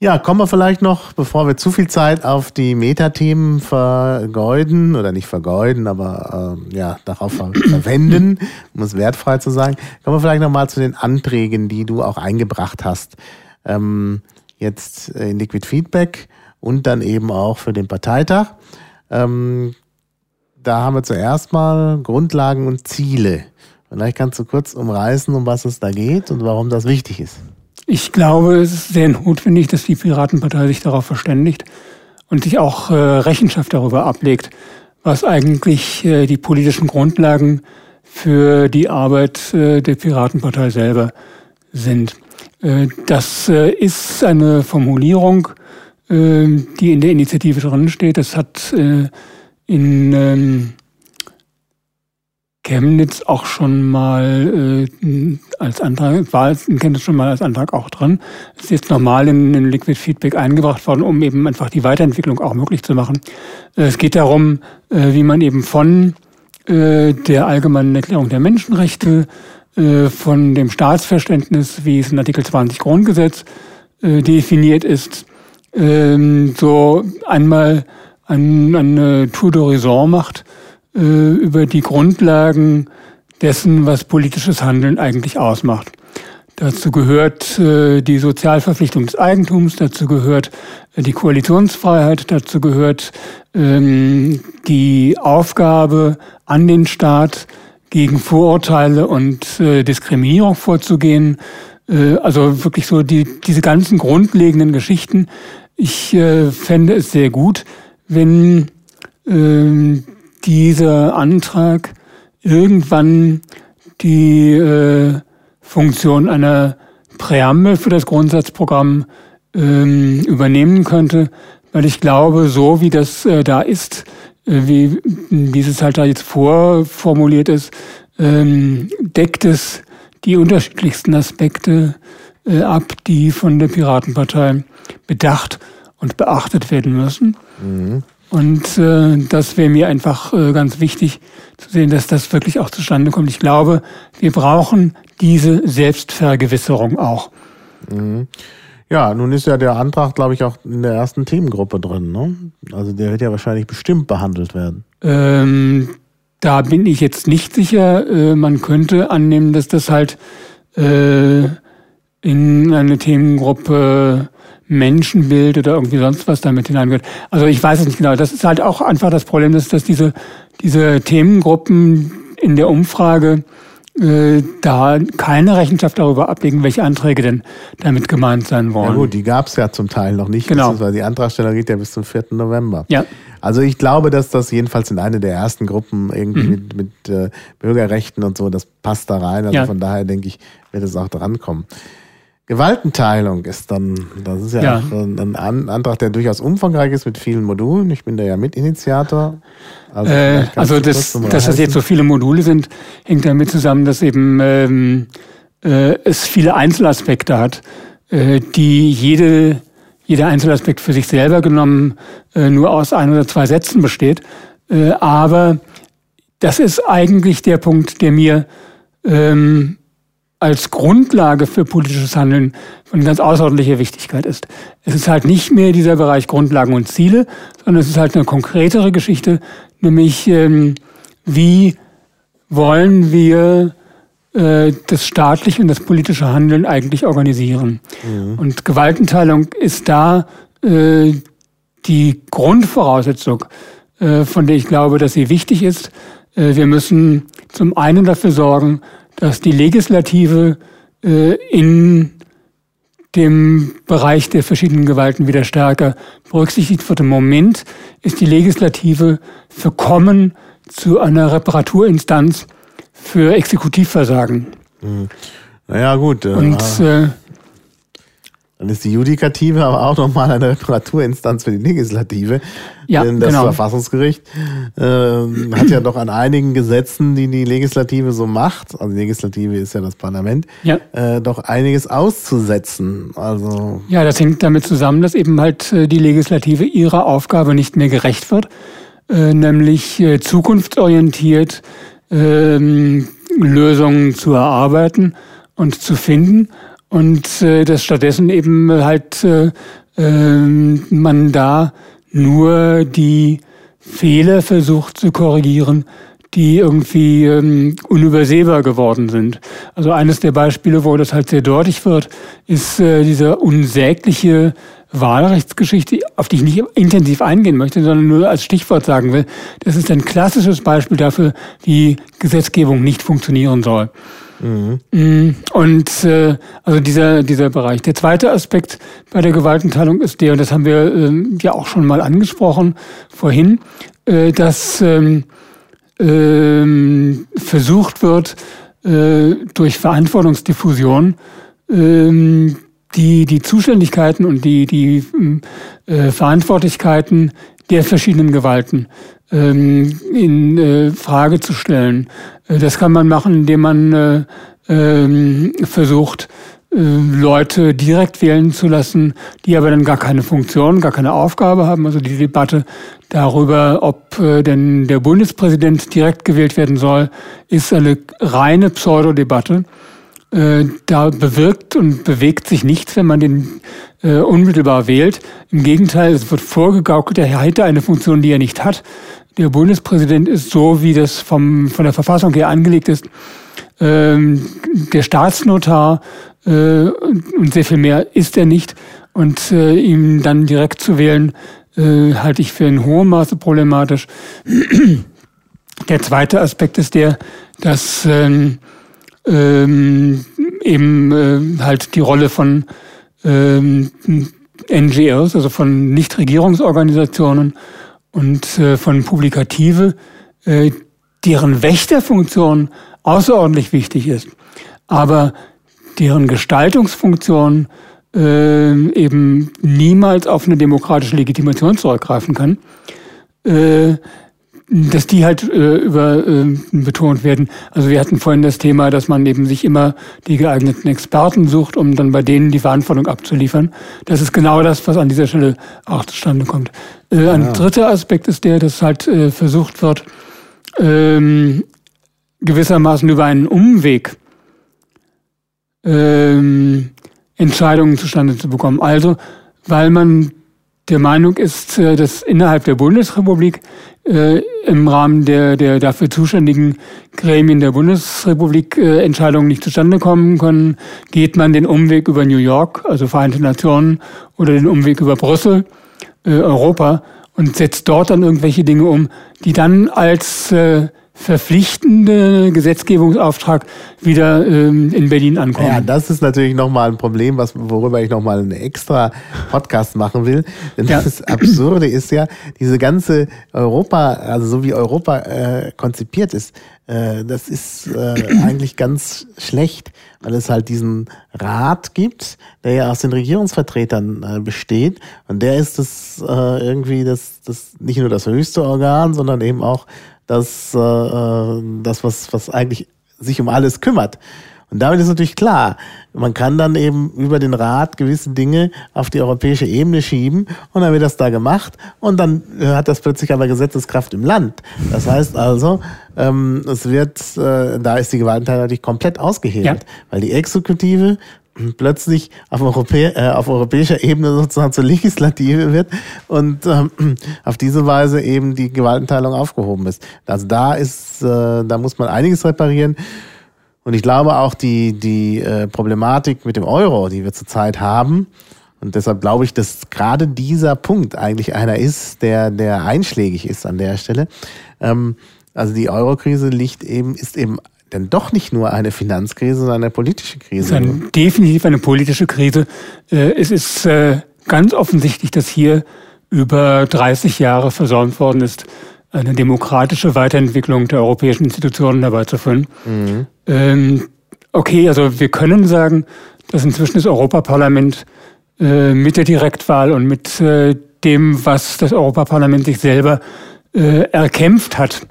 Speaker 2: Ja, kommen wir vielleicht noch, bevor wir zu viel Zeit auf die Metathemen vergeuden oder nicht vergeuden, aber äh, ja, darauf ver [coughs] verwenden, um es wertfrei zu sagen, kommen wir vielleicht noch mal zu den Anträgen, die du auch eingebracht hast ähm, jetzt in Liquid Feedback und dann eben auch für den Parteitag. Ähm, da haben wir zuerst mal Grundlagen und Ziele. Vielleicht kannst du kurz umreißen, um was es da geht und warum das wichtig ist.
Speaker 3: Ich glaube, es ist sehr notwendig, dass die Piratenpartei sich darauf verständigt und sich auch äh, Rechenschaft darüber ablegt, was eigentlich äh, die politischen Grundlagen für die Arbeit äh, der Piratenpartei selber sind. Äh, das äh, ist eine Formulierung, äh, die in der Initiative drin steht. Das hat in ähm, Chemnitz auch schon mal als Antrag, war in Chemnitz schon mal als Antrag auch drin. Ist jetzt nochmal in, in Liquid Feedback eingebracht worden, um eben einfach die Weiterentwicklung auch möglich zu machen. es geht darum, wie man eben von der allgemeinen Erklärung der Menschenrechte äh, von dem Staatsverständnis, wie es in Artikel 20 Grundgesetz äh, definiert ist, ähm, so einmal ein, eine Tour d'horizon macht äh, über die Grundlagen dessen, was politisches Handeln eigentlich ausmacht. Dazu gehört äh, die Sozialverpflichtung des Eigentums, dazu gehört äh, die Koalitionsfreiheit, dazu gehört ähm, die Aufgabe an den Staat, gegen Vorurteile und äh, Diskriminierung vorzugehen. Äh, also wirklich so die, diese ganzen grundlegenden Geschichten. Ich äh, fände es sehr gut, wenn äh, dieser Antrag irgendwann die äh, Funktion einer Präambel für das Grundsatzprogramm ähm, übernehmen könnte, weil ich glaube, so wie das äh, da ist, äh, wie dieses halt da jetzt vorformuliert ist, ähm, deckt es die unterschiedlichsten Aspekte äh, ab, die von der Piratenpartei bedacht und beachtet werden müssen. Mhm. Und äh, das wäre mir einfach äh, ganz wichtig zu sehen, dass das wirklich auch zustande kommt. Ich glaube, wir brauchen diese Selbstvergewisserung auch.
Speaker 2: Mhm. Ja, nun ist ja der Antrag, glaube ich, auch in der ersten Themengruppe drin. Ne? Also der wird ja wahrscheinlich bestimmt behandelt werden.
Speaker 3: Ähm, da bin ich jetzt nicht sicher. Äh, man könnte annehmen, dass das halt äh, in eine Themengruppe Menschenbild oder irgendwie sonst was damit hineingehört. Also ich weiß es nicht genau. Das ist halt auch einfach das Problem, dass, dass diese, diese Themengruppen in der Umfrage äh, da keine Rechenschaft darüber ablegen, welche Anträge denn damit gemeint sein wollen. Ja
Speaker 2: gut, die gab es ja zum Teil noch nicht,
Speaker 3: genau.
Speaker 2: weil die Antragsteller geht ja bis zum 4. November.
Speaker 3: Ja.
Speaker 2: Also ich glaube, dass das jedenfalls in eine der ersten Gruppen irgendwie mhm. mit, mit äh, Bürgerrechten und so, das passt da rein. Also ja. von daher denke ich, wird es auch drankommen. Gewaltenteilung ist dann, das ist ja, ja. ein Antrag, der durchaus umfangreich ist mit vielen Modulen. Ich bin da ja Mitinitiator.
Speaker 3: Also, äh, also das, dass das jetzt so viele Module sind, hängt damit zusammen, dass eben ähm, äh, es viele Einzelaspekte hat, äh, die jede, jeder Einzelaspekt für sich selber genommen äh, nur aus ein oder zwei Sätzen besteht. Äh, aber das ist eigentlich der Punkt, der mir ähm, als Grundlage für politisches Handeln von ganz außerordentlicher Wichtigkeit ist. Es ist halt nicht mehr dieser Bereich Grundlagen und Ziele, sondern es ist halt eine konkretere Geschichte, nämlich ähm, wie wollen wir äh, das staatliche und das politische Handeln eigentlich organisieren. Mhm. Und Gewaltenteilung ist da äh, die Grundvoraussetzung, äh, von der ich glaube, dass sie wichtig ist. Äh, wir müssen zum einen dafür sorgen, dass die Legislative äh, in dem Bereich der verschiedenen Gewalten wieder stärker berücksichtigt wird. Im Moment ist die Legislative verkommen zu einer Reparaturinstanz für Exekutivversagen.
Speaker 2: Mhm. Naja, gut.
Speaker 3: Und äh,
Speaker 2: dann ist die Judikative aber auch nochmal eine Reparaturinstanz für die Legislative.
Speaker 3: Ja,
Speaker 2: Denn das
Speaker 3: genau.
Speaker 2: Verfassungsgericht äh, hat ja doch an einigen Gesetzen, die die Legislative so macht, also die Legislative ist ja das Parlament,
Speaker 3: ja.
Speaker 2: äh, doch einiges auszusetzen. Also
Speaker 3: ja, das hängt damit zusammen, dass eben halt äh, die Legislative ihrer Aufgabe nicht mehr gerecht wird, äh, nämlich äh, zukunftsorientiert ähm, Lösungen zu erarbeiten und zu finden und äh, dass stattdessen eben halt äh, äh, man da nur die Fehler versucht zu korrigieren, die irgendwie ähm, unübersehbar geworden sind. Also eines der Beispiele, wo das halt sehr deutlich wird, ist äh, diese unsägliche Wahlrechtsgeschichte, auf die ich nicht intensiv eingehen möchte, sondern nur als Stichwort sagen will. Das ist ein klassisches Beispiel dafür, wie Gesetzgebung nicht funktionieren soll. Mhm. Und äh, also dieser, dieser Bereich. Der zweite Aspekt bei der Gewaltenteilung ist der, und das haben wir äh, ja auch schon mal angesprochen vorhin, äh, dass ähm, ähm, versucht wird, äh, durch Verantwortungsdiffusion ähm, die, die Zuständigkeiten und die, die äh, Verantwortlichkeiten der verschiedenen Gewalten ähm, in äh, Frage zu stellen. Äh, das kann man machen, indem man äh, ähm, versucht, äh, Leute direkt wählen zu lassen, die aber dann gar keine Funktion, gar keine Aufgabe haben. Also die Debatte darüber, ob äh, denn der Bundespräsident direkt gewählt werden soll, ist eine reine Pseudodebatte. Äh, da bewirkt und bewegt sich nichts, wenn man den äh, unmittelbar wählt. Im Gegenteil, es wird vorgegaukelt, er hätte eine Funktion, die er nicht hat. Der Bundespräsident ist so, wie das vom, von der Verfassung her angelegt ist, ähm, der Staatsnotar äh, und sehr viel mehr ist er nicht. Und äh, ihm dann direkt zu wählen, äh, halte ich für in hohem Maße problematisch. [clears throat] Der zweite Aspekt ist der, dass ähm, ähm, eben äh, halt die Rolle von ähm, NGOs, also von Nichtregierungsorganisationen und äh, von Publikative, äh, deren Wächterfunktion außerordentlich wichtig ist, aber deren Gestaltungsfunktion äh, eben niemals auf eine demokratische Legitimation zurückgreifen kann. Äh, dass die halt äh, über äh, betont werden. Also wir hatten vorhin das Thema, dass man eben sich immer die geeigneten Experten sucht, um dann bei denen die Verantwortung abzuliefern. Das ist genau das, was an dieser Stelle auch zustande kommt. Äh, ein ja. dritter Aspekt ist der, dass halt äh, versucht wird, ähm, gewissermaßen über einen Umweg ähm, Entscheidungen zustande zu bekommen. Also, weil man der Meinung ist, äh, dass innerhalb der Bundesrepublik äh, im Rahmen der, der dafür zuständigen Gremien der Bundesrepublik äh, Entscheidungen nicht zustande kommen können, geht man den Umweg über New York, also Vereinte Nationen, oder den Umweg über Brüssel, Europa, und setzt dort dann irgendwelche Dinge um, die dann als äh, verpflichtende Gesetzgebungsauftrag wieder ähm, in Berlin ankommen.
Speaker 2: Ja, das ist natürlich nochmal ein Problem, was, worüber ich nochmal einen extra Podcast machen will. Denn ja. das Absurde ist ja, diese ganze Europa, also so wie Europa äh, konzipiert ist, äh, das ist äh, eigentlich ganz schlecht, weil es halt diesen Rat gibt, der ja aus den Regierungsvertretern äh, besteht. Und der ist das äh, irgendwie das, das nicht nur das höchste Organ, sondern eben auch das, äh, äh, das was, was eigentlich sich um alles kümmert. Und damit ist natürlich klar, man kann dann eben über den Rat gewisse Dinge auf die europäische Ebene schieben und dann wird das da gemacht und dann hat das plötzlich aber Gesetzeskraft im Land. Das heißt also, ähm, es wird, äh, da ist die Gewaltenteilung natürlich komplett ausgehebelt, ja. weil die Exekutive plötzlich auf, Europä äh, auf europäischer Ebene sozusagen zur Legislative wird und ähm, auf diese Weise eben die Gewaltenteilung aufgehoben ist. Also da ist, äh, da muss man einiges reparieren. Und ich glaube auch die, die äh, Problematik mit dem Euro, die wir zurzeit haben, und deshalb glaube ich, dass gerade dieser Punkt eigentlich einer ist, der, der einschlägig ist an der Stelle. Ähm, also die Eurokrise liegt eben, ist eben dann doch nicht nur eine Finanzkrise, sondern eine politische Krise.
Speaker 3: Es ist ein, definitiv eine politische Krise. Äh, es ist äh, ganz offensichtlich, dass hier über 30 Jahre versäumt worden ist, eine demokratische Weiterentwicklung der europäischen Institutionen herbeizuführen. Mhm. Ähm, okay, also wir können sagen, dass inzwischen das Europaparlament äh, mit der Direktwahl und mit dem, was das Europaparlament sich selber erkämpft hat,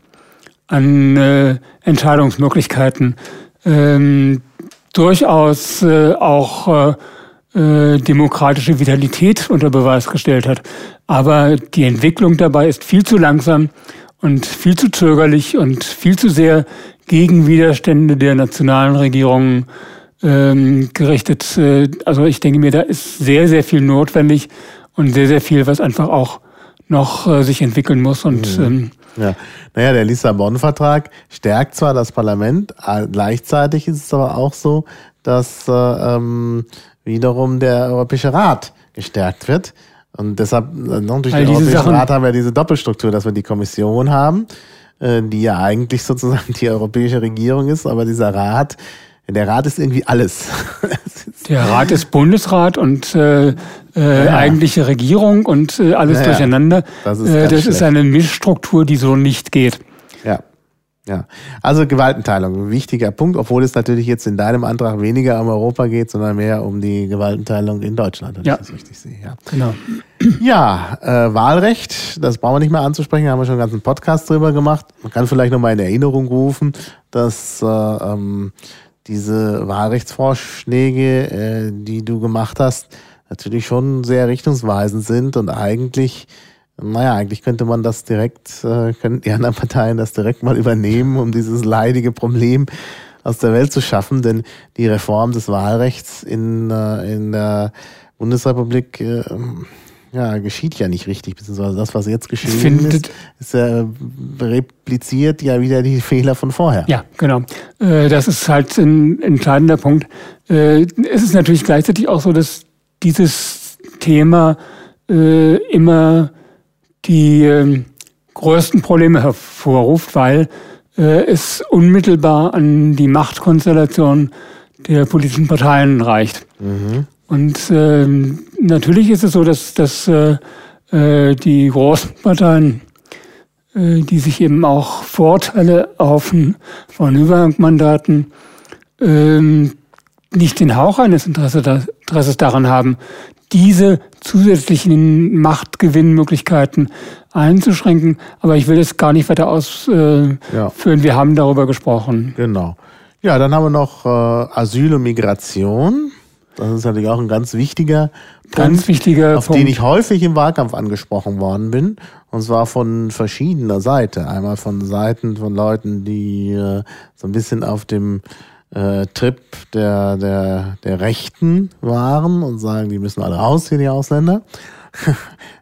Speaker 3: an äh, Entscheidungsmöglichkeiten ähm, durchaus äh, auch äh, äh, demokratische Vitalität unter Beweis gestellt hat. Aber die Entwicklung dabei ist viel zu langsam und viel zu zögerlich und viel zu sehr gegen Widerstände der nationalen Regierungen ähm, gerichtet. Äh, also ich denke mir, da ist sehr, sehr viel notwendig und sehr, sehr viel, was einfach auch noch äh, sich entwickeln muss. Und mhm. ähm,
Speaker 2: ja, naja, der Lissabon-Vertrag stärkt zwar das Parlament, gleichzeitig ist es aber auch so, dass äh, ähm, wiederum der Europäische Rat gestärkt wird. Und deshalb, äh, durch den Europäischen Sachen Rat haben wir diese Doppelstruktur, dass wir die Kommission haben, äh, die ja eigentlich [laughs] sozusagen die europäische Regierung ist, aber dieser Rat der Rat ist irgendwie alles. [laughs]
Speaker 3: Der Rat ist Bundesrat und äh, äh, ja. eigentliche Regierung und äh, alles ja, durcheinander. Das, ist, äh, das ist, eine Mischstruktur, die so nicht geht.
Speaker 2: Ja. Ja, also Gewaltenteilung, wichtiger Punkt, obwohl es natürlich jetzt in deinem Antrag weniger um Europa geht, sondern mehr um die Gewaltenteilung in Deutschland, wenn
Speaker 3: ja.
Speaker 2: ich das richtig sehe. Ja,
Speaker 3: genau.
Speaker 2: Ja, äh, Wahlrecht, das brauchen wir nicht mehr anzusprechen, haben wir schon einen ganzen Podcast drüber gemacht. Man kann vielleicht nochmal in Erinnerung rufen, dass äh, ähm, diese Wahlrechtsvorschläge, äh, die du gemacht hast, natürlich schon sehr richtungsweisend sind und eigentlich, naja, eigentlich könnte man das direkt, äh, könnten die anderen Parteien das direkt mal übernehmen, um dieses leidige Problem aus der Welt zu schaffen, denn die Reform des Wahlrechts in, äh, in der Bundesrepublik äh, ja, geschieht ja nicht richtig, beziehungsweise das, was jetzt geschehen Findet, ist, ist äh, repliziert ja wieder die [laughs] Fehler von vorher.
Speaker 3: Ja, genau. Äh, das ist halt ein entscheidender Punkt. Äh, es ist natürlich gleichzeitig auch so, dass dieses Thema äh, immer die ähm, größten Probleme hervorruft, weil äh, es unmittelbar an die Machtkonstellation der politischen Parteien reicht. Mhm. Und äh, natürlich ist es so, dass, dass äh, äh, die großen Parteien, äh, die sich eben auch Vorteile erhoffen von Überhangmandaten, äh, nicht den Hauch eines Interesses daran haben, diese zusätzlichen Machtgewinnmöglichkeiten einzuschränken. Aber ich will das gar nicht weiter ausführen. Ja. Wir haben darüber gesprochen.
Speaker 2: Genau. Ja, dann haben wir noch äh, Asyl und Migration. Das ist natürlich auch ein ganz wichtiger
Speaker 3: ganz Punkt, wichtiger
Speaker 2: auf
Speaker 3: Punkt.
Speaker 2: den ich häufig im Wahlkampf angesprochen worden bin. Und zwar von verschiedener Seite. Einmal von Seiten von Leuten, die äh, so ein bisschen auf dem äh, Trip der, der, der Rechten waren und sagen, die müssen alle raus hier, die Ausländer. [laughs]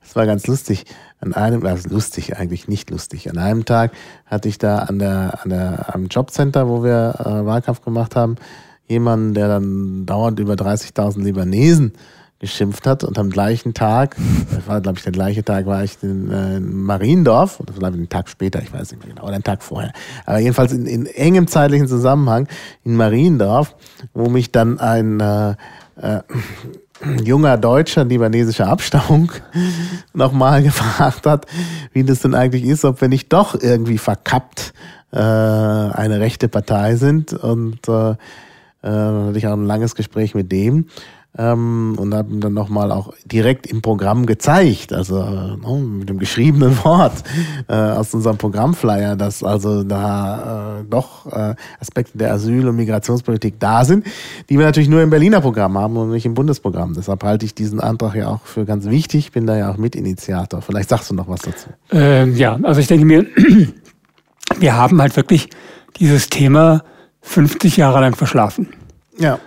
Speaker 2: das war ganz lustig. An einem, ist lustig eigentlich, nicht lustig. An einem Tag hatte ich da an der, an der, am Jobcenter, wo wir äh, Wahlkampf gemacht haben, jemanden, der dann dauernd über 30.000 Libanesen geschimpft hat und am gleichen Tag, das war glaube ich der gleiche Tag, war ich in, äh, in Mariendorf, oder vielleicht einen Tag später, ich weiß nicht mehr genau, oder einen Tag vorher, aber jedenfalls in, in engem zeitlichen Zusammenhang in Mariendorf, wo mich dann ein äh, äh, junger Deutscher libanesischer Abstammung [laughs] nochmal [laughs] gefragt hat, wie das denn eigentlich ist, ob wir nicht doch irgendwie verkappt äh, eine rechte Partei sind. Und äh, äh, hatte ich auch ein langes Gespräch mit dem ähm, und habe dann nochmal auch direkt im Programm gezeigt, also äh, mit dem geschriebenen [laughs] Wort äh, aus unserem Programmflyer, dass also da äh, doch äh, Aspekte der Asyl- und Migrationspolitik da sind, die wir natürlich nur im Berliner Programm haben und nicht im Bundesprogramm. Deshalb halte ich diesen Antrag ja auch für ganz wichtig, bin da ja auch Mitinitiator. Vielleicht sagst du noch was dazu.
Speaker 3: Ähm, ja, also ich denke mir, [clears throat] wir haben halt wirklich dieses Thema 50 Jahre lang verschlafen.
Speaker 2: Ja.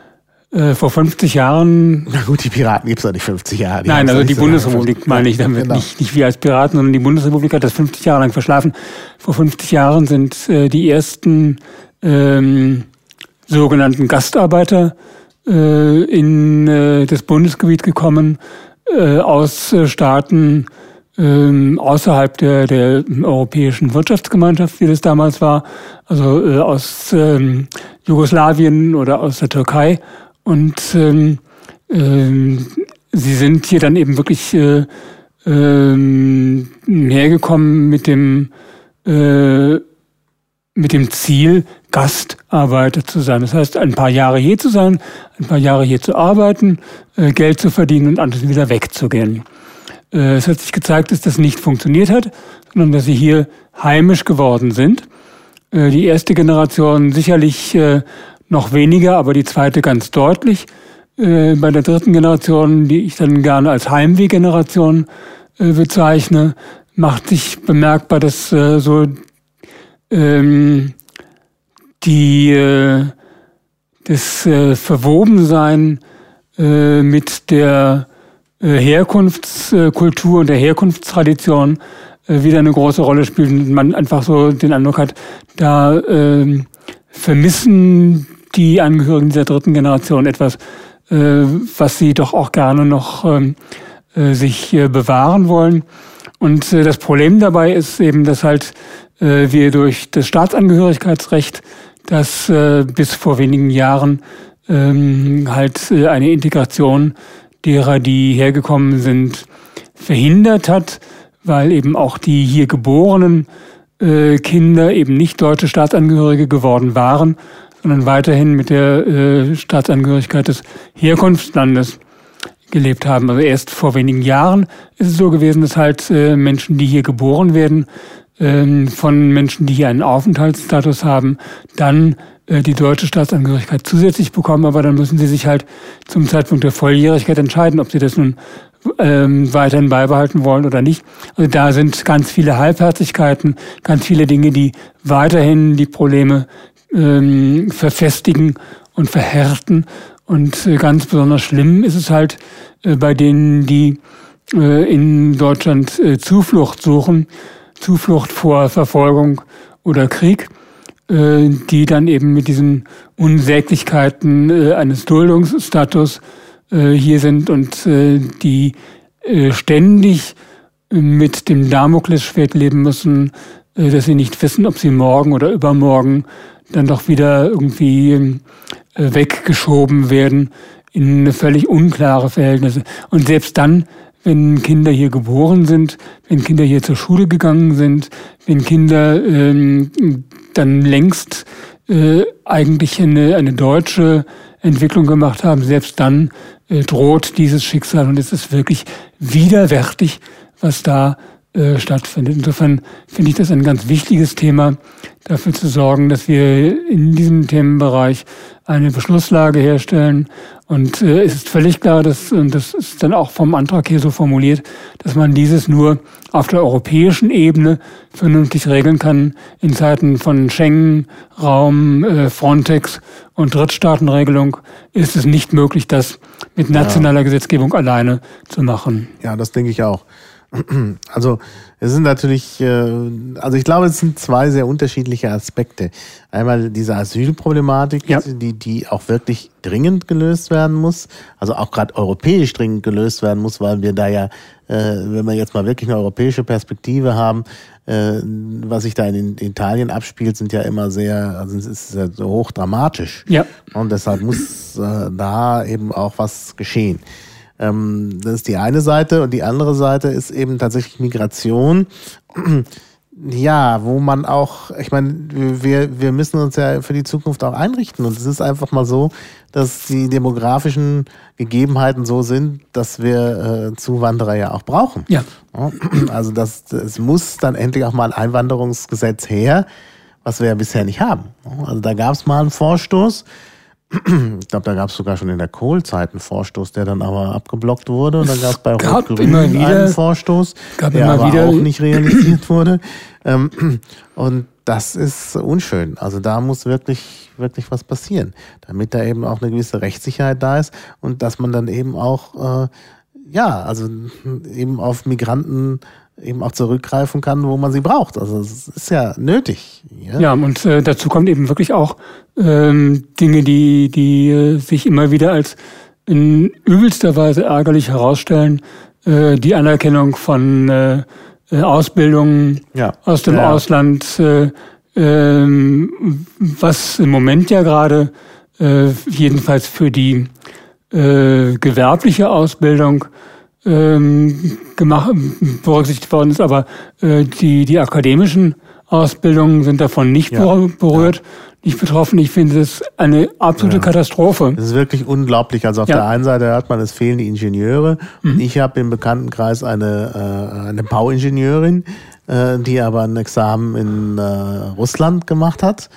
Speaker 3: äh, vor 50 Jahren.
Speaker 2: Na gut, die Piraten gibt es doch nicht 50 Jahre.
Speaker 3: Die Nein, also die Bundesrepublik so meine ich damit. Genau. Nicht, nicht wir als Piraten, sondern die Bundesrepublik hat das 50 Jahre lang verschlafen. Vor 50 Jahren sind äh, die ersten ähm, sogenannten Gastarbeiter äh, in äh, das Bundesgebiet gekommen äh, aus äh, Staaten äh, außerhalb der, der europäischen Wirtschaftsgemeinschaft, wie das damals war, also äh, aus äh, Jugoslawien oder aus der Türkei und ähm, ähm, sie sind hier dann eben wirklich äh, ähm, hergekommen mit dem, äh, mit dem Ziel, Gastarbeiter zu sein. Das heißt, ein paar Jahre hier zu sein, ein paar Jahre hier zu arbeiten, äh, Geld zu verdienen und anschließend wieder wegzugehen. Äh, es hat sich gezeigt, dass das nicht funktioniert hat, sondern dass sie hier heimisch geworden sind. Äh, die erste Generation sicherlich äh, noch weniger, aber die zweite ganz deutlich. Bei der dritten Generation, die ich dann gerne als Heimwehgeneration bezeichne, macht sich bemerkbar, dass so ähm, die äh, das äh, Verwobensein äh, mit der Herkunftskultur und der Herkunftstradition äh, wieder eine große Rolle spielt und man einfach so den Eindruck hat, da äh, vermissen die Angehörigen dieser dritten Generation etwas, äh, was sie doch auch gerne noch ähm, äh, sich äh, bewahren wollen. Und äh, das Problem dabei ist eben, dass halt äh, wir durch das Staatsangehörigkeitsrecht, das äh, bis vor wenigen Jahren ähm, halt äh, eine Integration derer, die hergekommen sind, verhindert hat, weil eben auch die hier geborenen äh, Kinder eben nicht deutsche Staatsangehörige geworden waren, sondern weiterhin mit der äh, Staatsangehörigkeit des Herkunftslandes gelebt haben. Also erst vor wenigen Jahren ist es so gewesen, dass halt äh, Menschen, die hier geboren werden, von Menschen, die hier einen Aufenthaltsstatus haben, dann äh, die deutsche Staatsangehörigkeit zusätzlich bekommen, aber dann müssen sie sich halt zum Zeitpunkt der Volljährigkeit entscheiden, ob sie das nun ähm, weiterhin beibehalten wollen oder nicht. Also da sind ganz viele Halbherzigkeiten, ganz viele Dinge, die weiterhin die Probleme ähm, verfestigen und verhärten. Und äh, ganz besonders schlimm ist es halt äh, bei denen, die in Deutschland Zuflucht suchen, Zuflucht vor Verfolgung oder Krieg, äh, die dann eben mit diesen Unsäglichkeiten äh, eines Duldungsstatus äh, hier sind und die ständig mit dem Damoklesschwert leben müssen, dass sie nicht wissen, ob sie morgen oder übermorgen dann doch wieder irgendwie äh, weggeschoben werden in völlig unklare Verhältnisse. Und selbst dann, wenn Kinder hier geboren sind, wenn Kinder hier zur Schule gegangen sind, wenn Kinder ähm, dann längst äh, eigentlich eine, eine deutsche Entwicklung gemacht haben, selbst dann äh, droht dieses Schicksal. Und es ist wirklich widerwärtig, was da äh, stattfindet. Insofern finde ich das ein ganz wichtiges Thema, dafür zu sorgen, dass wir in diesem Themenbereich eine Beschlusslage herstellen. Und äh, es ist völlig klar, dass, und das ist dann auch vom Antrag hier so formuliert, dass man dieses nur auf der europäischen Ebene vernünftig regeln kann. In Zeiten von Schengen, Raum, äh, Frontex und Drittstaatenregelung ist es nicht möglich, das mit nationaler ja. Gesetzgebung alleine zu machen.
Speaker 2: Ja, das denke ich auch. [clears throat] Also es sind natürlich, äh, also ich glaube, es sind zwei sehr unterschiedliche Aspekte. Einmal diese Asylproblematik, ja. die, die auch wirklich dringend gelöst werden muss, also auch gerade europäisch dringend gelöst werden muss, weil wir da ja, äh, wenn wir jetzt mal wirklich eine europäische Perspektive haben, äh, was sich da in Italien abspielt, sind ja immer sehr, also es ist ja so hochdramatisch. Ja. Und deshalb muss da eben auch was geschehen. Ähm, das ist die eine Seite und die andere Seite ist eben tatsächlich Migration. [clears throat] Ja, wo man auch, ich meine, wir, wir müssen uns ja für die Zukunft auch einrichten. Und es ist einfach mal so, dass die demografischen Gegebenheiten so sind, dass wir äh, Zuwanderer ja auch brauchen. Ja. Also das, es muss dann endlich auch mal ein Einwanderungsgesetz her, was wir ja bisher nicht haben. Also da gab es mal einen Vorstoß, ich glaube, da gab es sogar schon in der Kohlzeit einen Vorstoß, der dann aber abgeblockt wurde. Und dann gab es bei Rot-Grün einen Vorstoß, der aber wieder. auch nicht realisiert wurde. Ähm, und das ist unschön. Also da muss wirklich, wirklich was passieren, damit da eben auch eine gewisse Rechtssicherheit da ist und dass man dann eben auch, äh, ja, also eben auf Migranten eben auch zurückgreifen kann, wo man sie braucht. Also es ist ja nötig.
Speaker 3: Ja, ja und äh, dazu kommt eben wirklich auch ähm, Dinge, die, die äh, sich immer wieder als in übelster Weise ärgerlich herausstellen. Äh, die Anerkennung von äh, äh Ausbildungen ja. aus dem ja. Ausland, äh, äh, was im Moment ja gerade äh, jedenfalls für die äh, gewerbliche Ausbildung ähm, gemacht, berücksichtigt worden ist, aber äh, die, die akademischen Ausbildungen sind davon nicht ja. berührt, ja. nicht betroffen. Ich finde es eine absolute ja. Katastrophe.
Speaker 2: Das ist wirklich unglaublich. Also auf der einen Seite hört man, es fehlen die Ingenieure. Mhm. Ich habe im Bekanntenkreis eine, äh, eine Bauingenieurin, äh, die aber ein Examen in äh, Russland gemacht hat.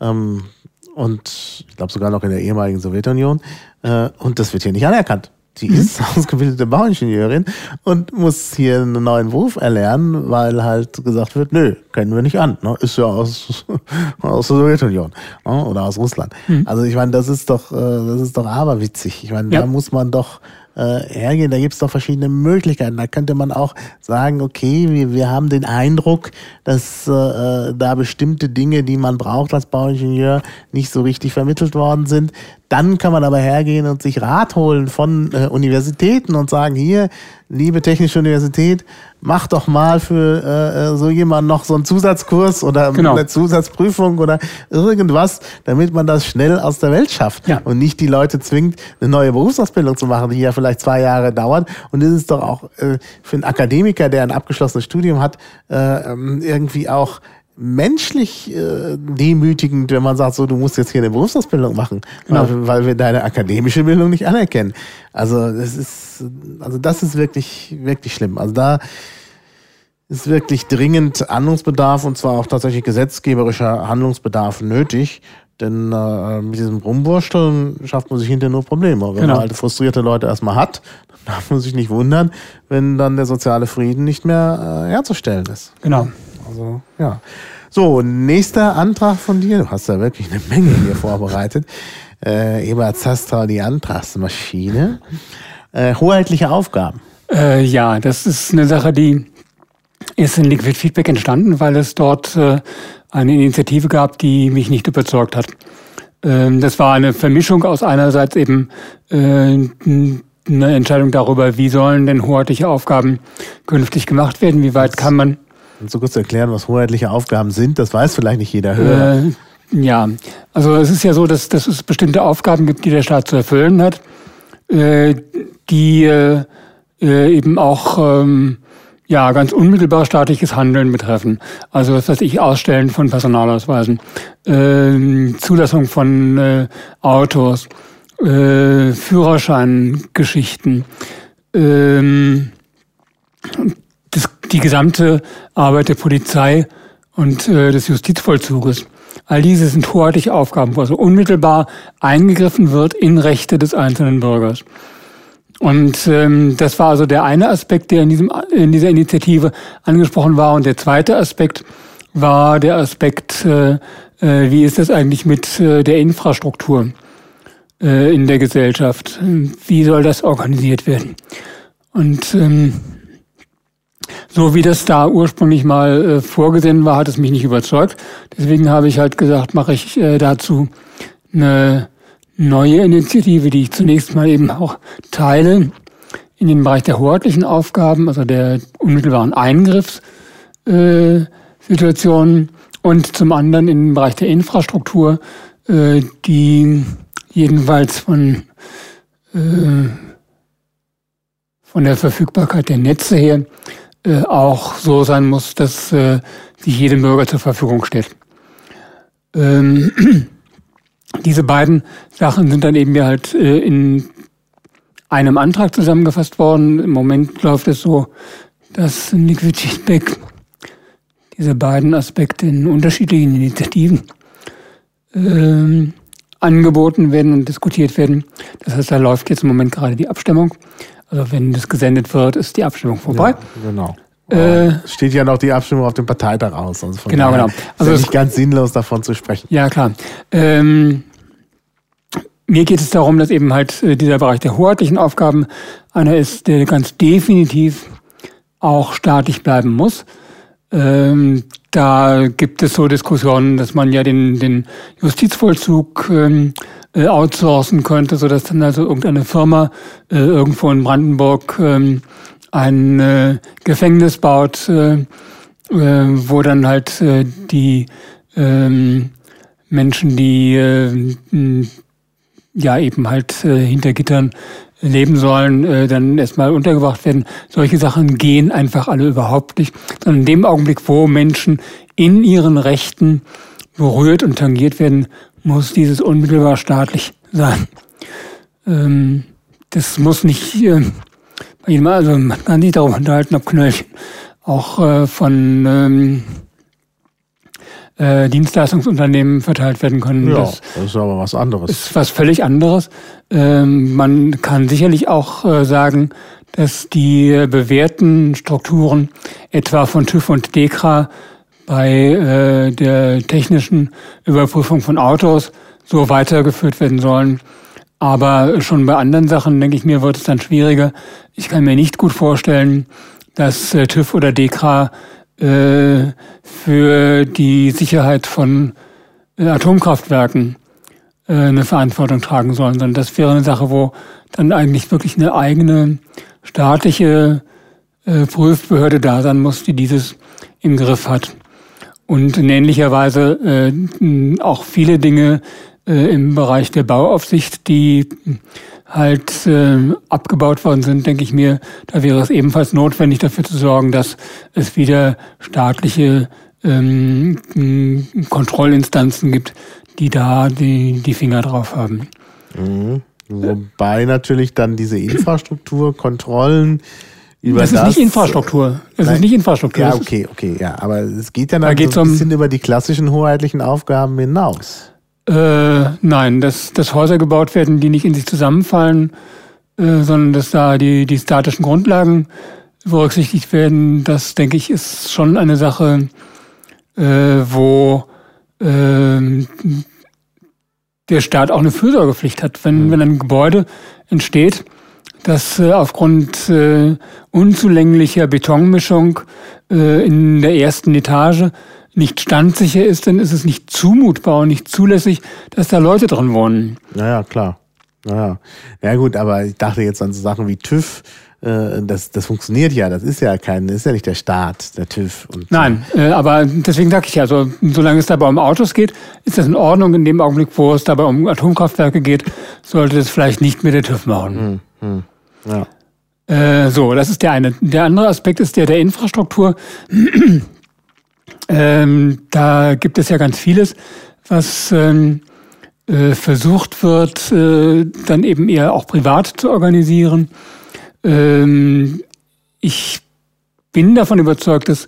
Speaker 2: Ähm, und ich glaube sogar noch in der ehemaligen Sowjetunion. Äh, und das wird hier nicht anerkannt. Die mhm. ist ausgebildete Bauingenieurin und muss hier einen neuen Beruf erlernen, weil halt gesagt wird, nö, kennen wir nicht an. Ne? Ist ja aus, [laughs] aus der Sowjetunion ne? oder aus Russland. Mhm. Also ich meine, das ist doch, äh, das ist doch aberwitzig. Ich meine, ja. da muss man doch äh, hergehen. Da gibt es doch verschiedene Möglichkeiten. Da könnte man auch sagen, okay, wir, wir haben den Eindruck, dass äh, äh, da bestimmte Dinge, die man braucht als Bauingenieur, nicht so richtig vermittelt worden sind. Dann kann man aber hergehen und sich Rat holen von äh, Universitäten und sagen, hier, liebe Technische Universität, mach doch mal für äh, äh, so jemand noch so einen Zusatzkurs oder genau. eine Zusatzprüfung oder irgendwas, damit man das schnell aus der Welt schafft ja. und nicht die Leute zwingt, eine neue Berufsausbildung zu machen, die ja vielleicht zwei Jahre dauert. Und das ist doch auch äh, für einen Akademiker, der ein abgeschlossenes Studium hat, äh, ähm, irgendwie auch menschlich äh, demütigend, wenn man sagt, so du musst jetzt hier eine Berufsausbildung machen, genau. weil, weil, wir deine akademische Bildung nicht anerkennen. Also das ist, also das ist wirklich wirklich schlimm. Also da ist wirklich dringend Handlungsbedarf und zwar auch tatsächlich gesetzgeberischer Handlungsbedarf nötig. Denn äh, mit diesem Rumwursteln schafft man sich hinterher nur Probleme. Wenn genau. man halt frustrierte Leute erstmal hat, dann [laughs] darf man sich nicht wundern, wenn dann der soziale Frieden nicht mehr äh, herzustellen ist.
Speaker 3: Genau.
Speaker 2: Also, ja. So, nächster Antrag von dir. Du hast da wirklich eine Menge hier vorbereitet. [laughs] Äh, Ebert Zastra, die Antragsmaschine. Äh, hoheitliche Aufgaben.
Speaker 3: Äh, ja, das ist eine Sache, die ist in Liquid Feedback entstanden, weil es dort äh, eine Initiative gab, die mich nicht überzeugt hat. Ähm, das war eine Vermischung aus einerseits eben äh, eine Entscheidung darüber, wie sollen denn hoheitliche Aufgaben künftig gemacht werden, wie weit kann man
Speaker 2: Kannst du kurz erklären, was hoheitliche Aufgaben sind? Das weiß vielleicht nicht jeder Hörer. Äh,
Speaker 3: ja, also es ist ja so, dass, dass es bestimmte Aufgaben gibt, die der Staat zu erfüllen hat, äh, die äh, eben auch ähm, ja, ganz unmittelbar staatliches Handeln betreffen. Also was weiß ich, Ausstellen von Personalausweisen, äh, Zulassung von äh, Autos, äh, Führerscheingeschichten, ähm, die gesamte Arbeit der Polizei und äh, des Justizvollzuges. All diese sind hoheitliche Aufgaben, wo also unmittelbar eingegriffen wird in Rechte des einzelnen Bürgers. Und ähm, das war also der eine Aspekt, der in, diesem, in dieser Initiative angesprochen war. Und der zweite Aspekt war der Aspekt, äh, äh, wie ist das eigentlich mit äh, der Infrastruktur äh, in der Gesellschaft? Wie soll das organisiert werden? Und ähm, so wie das da ursprünglich mal äh, vorgesehen war, hat es mich nicht überzeugt. Deswegen habe ich halt gesagt, mache ich äh, dazu eine neue Initiative, die ich zunächst mal eben auch teile in den Bereich der hoheitlichen Aufgaben, also der unmittelbaren Eingriffssituationen äh, und zum anderen in den Bereich der Infrastruktur, äh, die jedenfalls von äh, von der Verfügbarkeit der Netze her äh, auch so sein muss, dass äh, sich jedem Bürger zur Verfügung steht. Ähm, [clears throat] diese beiden Sachen sind dann eben ja halt äh, in einem Antrag zusammengefasst worden. Im Moment läuft es so, dass Liquid Feedback diese beiden Aspekte in unterschiedlichen Initiativen ähm, angeboten werden und diskutiert werden. Das heißt, da läuft jetzt im Moment gerade die Abstimmung. Also wenn das gesendet wird, ist die Abstimmung vorbei. Ja,
Speaker 2: genau. Äh, steht ja noch die Abstimmung auf dem Parteitag aus.
Speaker 3: Also genau, genau.
Speaker 2: Also ist nicht ganz sinnlos davon zu sprechen.
Speaker 3: Ja, klar. Ähm, mir geht es darum, dass eben halt äh, dieser Bereich der hoheitlichen Aufgaben einer ist, der ganz definitiv auch staatlich bleiben muss. Ähm, da gibt es so Diskussionen, dass man ja den, den Justizvollzug ähm, äh, outsourcen könnte, so dass dann also irgendeine Firma äh, irgendwo in Brandenburg ähm, ein äh, Gefängnis baut, äh, äh, wo dann halt äh, die ähm, Menschen, die äh, ja eben halt äh, hinter Gittern leben sollen, äh, dann erstmal untergebracht werden. Solche Sachen gehen einfach alle überhaupt nicht. Sondern in dem Augenblick, wo Menschen in ihren Rechten berührt und tangiert werden, muss dieses unmittelbar staatlich sein. Ähm, das muss nicht äh, bei jedem, also man kann sich darüber unterhalten, ob Knöllchen auch äh, von ähm, äh, Dienstleistungsunternehmen verteilt werden können.
Speaker 2: Ja, das, das, ist aber was anderes.
Speaker 3: Ist was völlig anderes. Ähm, man kann sicherlich auch äh, sagen, dass die bewährten Strukturen etwa von TÜV und DEKRA bei äh, der technischen Überprüfung von Autos so weitergeführt werden sollen. Aber schon bei anderen Sachen, denke ich mir, wird es dann schwieriger. Ich kann mir nicht gut vorstellen, dass TÜV oder DEKRA äh, für die Sicherheit von äh, Atomkraftwerken äh, eine Verantwortung tragen sollen, sondern das wäre eine Sache, wo dann eigentlich wirklich eine eigene staatliche äh, Prüfbehörde da sein muss, die dieses im Griff hat. Und in ähnlicher Weise äh, auch viele Dinge äh, im Bereich der Bauaufsicht, die halt äh, abgebaut worden sind, denke ich mir, da wäre es ebenfalls notwendig dafür zu sorgen, dass es wieder staatliche ähm, Kontrollinstanzen gibt, die da die, die Finger drauf haben.
Speaker 2: Mhm. Wobei natürlich dann diese Infrastruktur, Kontrollen
Speaker 3: über das. Das ist nicht Infrastruktur. Das Nein. ist nicht Infrastruktur.
Speaker 2: Ja, okay, okay, ja. Aber es geht ja dann da so ein bisschen um, über die klassischen hoheitlichen Aufgaben hinaus.
Speaker 3: Äh, nein, dass, dass Häuser gebaut werden, die nicht in sich zusammenfallen, äh, sondern dass da die, die statischen Grundlagen berücksichtigt werden, das denke ich ist schon eine Sache, äh, wo äh, der Staat auch eine Fürsorgepflicht hat. Wenn, mhm. wenn ein Gebäude entsteht, das äh, aufgrund äh, unzulänglicher Betonmischung äh, in der ersten Etage nicht standsicher ist, dann ist es nicht zumutbar und nicht zulässig, dass da Leute drin wohnen.
Speaker 2: Naja, klar. Naja. Ja gut, aber ich dachte jetzt an so Sachen wie TÜV, äh, das, das funktioniert ja, das ist ja kein, das ist ja nicht der Staat, der TÜV.
Speaker 3: Und Nein, äh, aber deswegen sage ich ja, also, solange es dabei um Autos geht, ist das in Ordnung. In dem Augenblick, wo es dabei um Atomkraftwerke geht, sollte das vielleicht nicht mit der TÜV machen. Hm, hm, ja. Äh, so, das ist der eine. Der andere Aspekt ist der der Infrastruktur. Ähm, da gibt es ja ganz vieles, was ähm, äh, versucht wird, äh, dann eben eher auch privat zu organisieren. Ähm, ich bin davon überzeugt, dass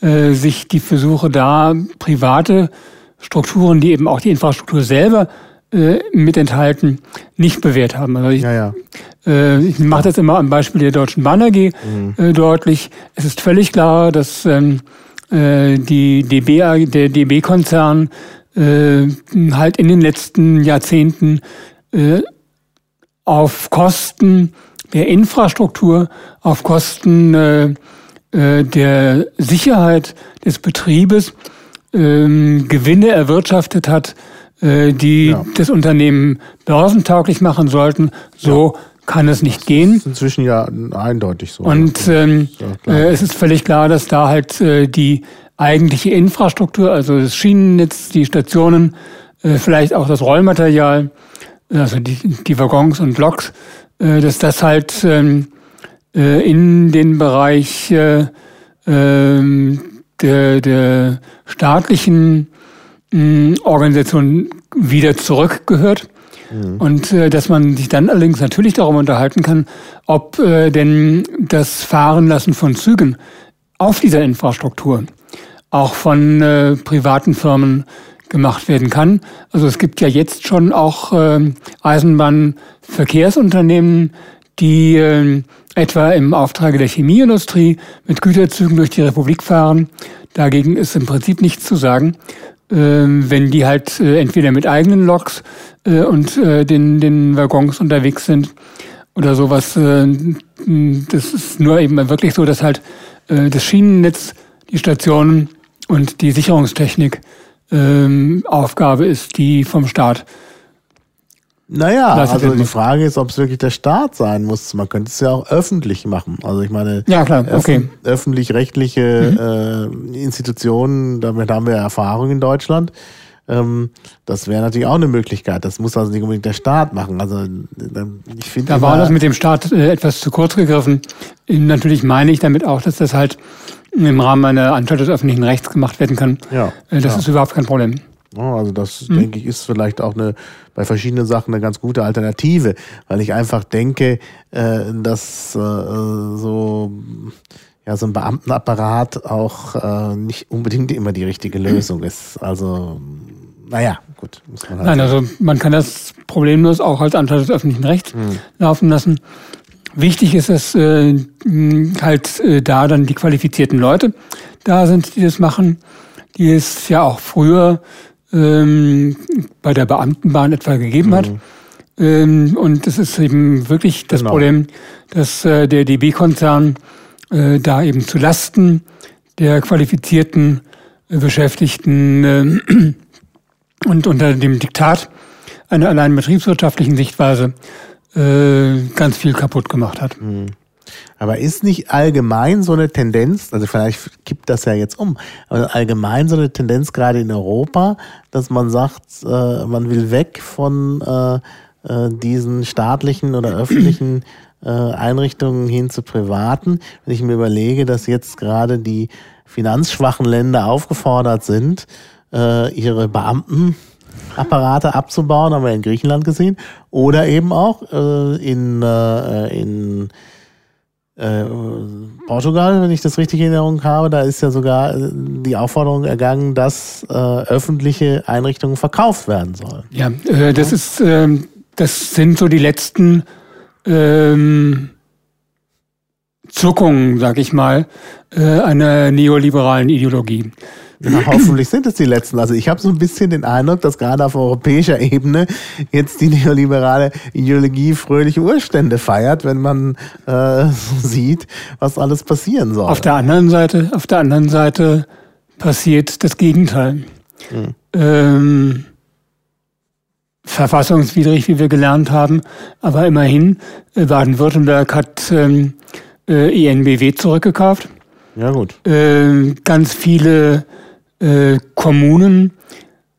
Speaker 3: äh, sich die Versuche da, private Strukturen, die eben auch die Infrastruktur selber äh, mit enthalten, nicht bewährt haben. Also ich, ja, ja. Äh, ich mache das immer am Beispiel der Deutschen Bahn AG mhm. äh, deutlich. Es ist völlig klar, dass ähm, äh, die DB, der DB-Konzern äh, halt in den letzten Jahrzehnten äh, auf Kosten der Infrastruktur, auf Kosten äh, äh der Sicherheit des Betriebes ähm, Gewinne erwirtschaftet hat, äh, die ja. das Unternehmen börsentauglich machen sollten. So ja kann es nicht gehen. Das ist
Speaker 2: inzwischen ja eindeutig so.
Speaker 3: Und ähm, äh, es ist völlig klar, dass da halt äh, die eigentliche Infrastruktur, also das Schienennetz, die Stationen, äh, vielleicht auch das Rollmaterial, also die, die Waggons und Loks, äh, dass das halt ähm, äh, in den Bereich äh, äh, der, der staatlichen äh, Organisation wieder zurückgehört. Mhm. Und äh, dass man sich dann allerdings natürlich darum unterhalten kann, ob äh, denn das Fahrenlassen von Zügen auf dieser Infrastruktur auch von äh, privaten Firmen gemacht werden kann. Also es gibt ja jetzt schon auch äh, Eisenbahnverkehrsunternehmen, die äh, etwa im Auftrage der Chemieindustrie mit Güterzügen durch die Republik fahren. Dagegen ist im Prinzip nichts zu sagen. Äh, wenn die halt äh, entweder mit eigenen Loks äh, und äh, den, den Waggons unterwegs sind oder sowas. Das ist nur eben wirklich so, dass halt das Schienennetz, die Stationen und die Sicherungstechnik ähm, Aufgabe ist, die vom Staat
Speaker 2: naja, also die Frage ist, ob es wirklich der Staat sein muss. Man könnte es ja auch öffentlich machen. Also ich meine,
Speaker 3: ja, klar. Okay.
Speaker 2: Öf öffentlich-rechtliche mhm. äh, Institutionen, damit haben wir Erfahrung in Deutschland. Ähm, das wäre natürlich auch eine Möglichkeit. Das muss also nicht unbedingt der Staat machen. Also
Speaker 3: ich finde. Da war das mit dem Staat äh, etwas zu kurz gegriffen. Natürlich meine ich damit auch, dass das halt im Rahmen einer Anstalt des öffentlichen Rechts gemacht werden kann.
Speaker 2: Ja.
Speaker 3: Äh, das
Speaker 2: ja.
Speaker 3: ist überhaupt kein Problem.
Speaker 2: Also das, mhm. denke ich, ist vielleicht auch eine bei verschiedenen Sachen eine ganz gute Alternative, weil ich einfach denke, äh, dass äh, so ja so ein Beamtenapparat auch äh, nicht unbedingt immer die richtige Lösung ist. Also naja, gut.
Speaker 3: Muss man halt Nein, also man kann das problemlos auch als Anteil des öffentlichen Rechts mhm. laufen lassen. Wichtig ist, dass äh, halt äh, da dann die qualifizierten Leute da sind, die das machen, die es ja auch früher ähm, bei der Beamtenbahn etwa gegeben mhm. hat. Ähm, und es ist eben wirklich das genau. Problem, dass äh, der DB-Konzern äh, da eben zu Lasten der qualifizierten äh, Beschäftigten äh, [clears throat] und unter dem Diktat einer allein betriebswirtschaftlichen Sichtweise äh, ganz viel kaputt gemacht hat. Mhm.
Speaker 2: Aber ist nicht allgemein so eine Tendenz, also vielleicht kippt das ja jetzt um, aber allgemein so eine Tendenz gerade in Europa, dass man sagt, äh, man will weg von äh, äh, diesen staatlichen oder öffentlichen äh, Einrichtungen hin zu privaten. Wenn ich mir überlege, dass jetzt gerade die finanzschwachen Länder aufgefordert sind, äh, ihre Beamten Apparate abzubauen, haben wir in Griechenland gesehen, oder eben auch äh, in, äh, in äh, Portugal, wenn ich das richtig in Erinnerung habe, da ist ja sogar äh, die Aufforderung ergangen, dass äh, öffentliche Einrichtungen verkauft werden sollen.
Speaker 3: Ja, äh, das ist, äh, das sind so die letzten ähm, Zuckungen, sag ich mal, äh, einer neoliberalen Ideologie.
Speaker 2: Na, hoffentlich sind es die letzten. Also ich habe so ein bisschen den Eindruck, dass gerade auf europäischer Ebene jetzt die neoliberale Ideologie fröhliche Urstände feiert, wenn man äh, sieht, was alles passieren soll.
Speaker 3: Auf der anderen Seite, auf der anderen Seite passiert das Gegenteil. Hm. Ähm, verfassungswidrig, wie wir gelernt haben, aber immerhin, äh, Baden-Württemberg hat ähm, äh, ENBW zurückgekauft.
Speaker 2: Ja gut.
Speaker 3: Äh, ganz viele äh, Kommunen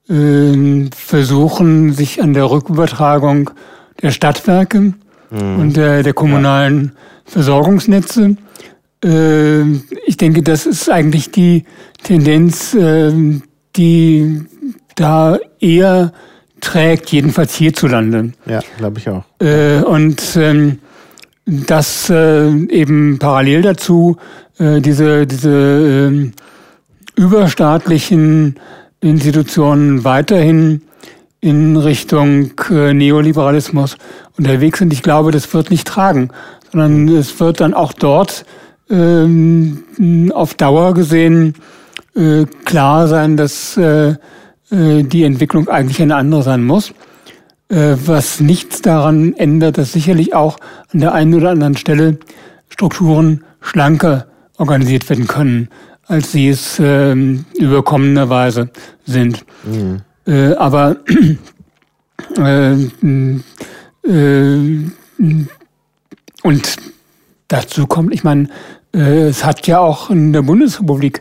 Speaker 3: äh, versuchen, sich an der Rückübertragung der Stadtwerke mhm. und der, der kommunalen ja. Versorgungsnetze. Äh, ich denke, das ist eigentlich die Tendenz, äh, die da eher trägt, jedenfalls hierzulande.
Speaker 2: Ja, glaube ich auch.
Speaker 3: Äh, und ähm, dass äh, eben parallel dazu diese, diese äh, überstaatlichen Institutionen weiterhin in Richtung äh, Neoliberalismus unterwegs sind. Ich glaube, das wird nicht tragen, sondern es wird dann auch dort ähm, auf Dauer gesehen äh, klar sein, dass äh, äh die Entwicklung eigentlich eine andere sein muss. Äh, was nichts daran ändert, dass sicherlich auch an der einen oder anderen Stelle Strukturen schlanker organisiert werden können als sie es äh, überkommenerweise sind. Mhm. Äh, aber [clears throat] äh, äh, und dazu kommt, ich meine, äh, es hat ja auch in der Bundesrepublik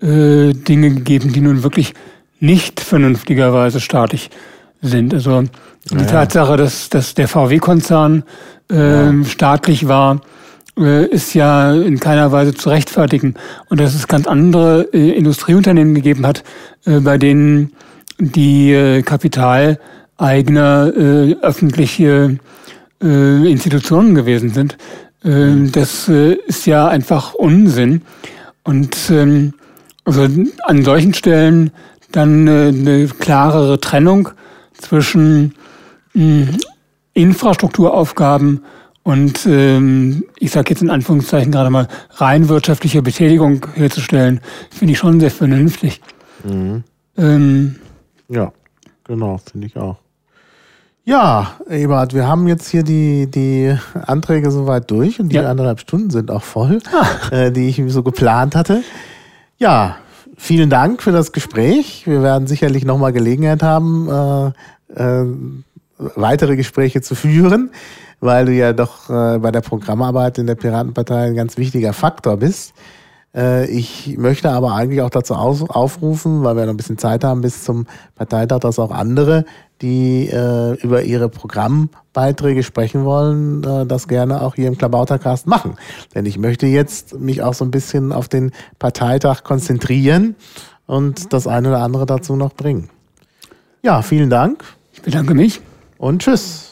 Speaker 3: äh, Dinge gegeben, die nun wirklich nicht vernünftigerweise staatlich sind. Also die ja. Tatsache, dass, dass der VW-Konzern ja. staatlich war, ist ja in keiner Weise zu rechtfertigen. Und dass es ganz andere äh, Industrieunternehmen gegeben hat, äh, bei denen die äh, Kapitaleigner äh, öffentliche äh, Institutionen gewesen sind. Äh, das äh, ist ja einfach Unsinn. Und ähm, also an solchen Stellen dann äh, eine klarere Trennung zwischen mh, Infrastrukturaufgaben Und ähm, ich sage jetzt in Anführungszeichen gerade mal, rein wirtschaftliche Betätigung herzustellen, finde ich schon sehr vernünftig. Mhm.
Speaker 2: Ähm, ja, genau, finde ich auch. Ja, Ebert, wir haben jetzt hier die, die Anträge soweit durch und die ja. anderthalb Stunden sind auch voll, ah. [laughs] äh, die ich so geplant hatte. Ja, vielen Dank für das Gespräch. Wir werden sicherlich nochmal Gelegenheit haben, äh, äh, weitere Gespräche zu führen, weil du ja doch äh, bei der Programmarbeit in der Piratenpartei ein ganz wichtiger Faktor bist. Äh, ich möchte aber eigentlich auch dazu aufrufen, weil wir noch ein bisschen Zeit haben bis zum Parteitag, dass auch andere, die äh, über ihre Programmbeiträge sprechen wollen, äh, das gerne auch hier im Klabautercast machen. Denn ich möchte jetzt mich auch so ein bisschen auf den Parteitag konzentrieren und das eine oder andere dazu noch bringen. Ja, vielen Dank.
Speaker 3: Ich bedanke mich.
Speaker 2: Und tschüss.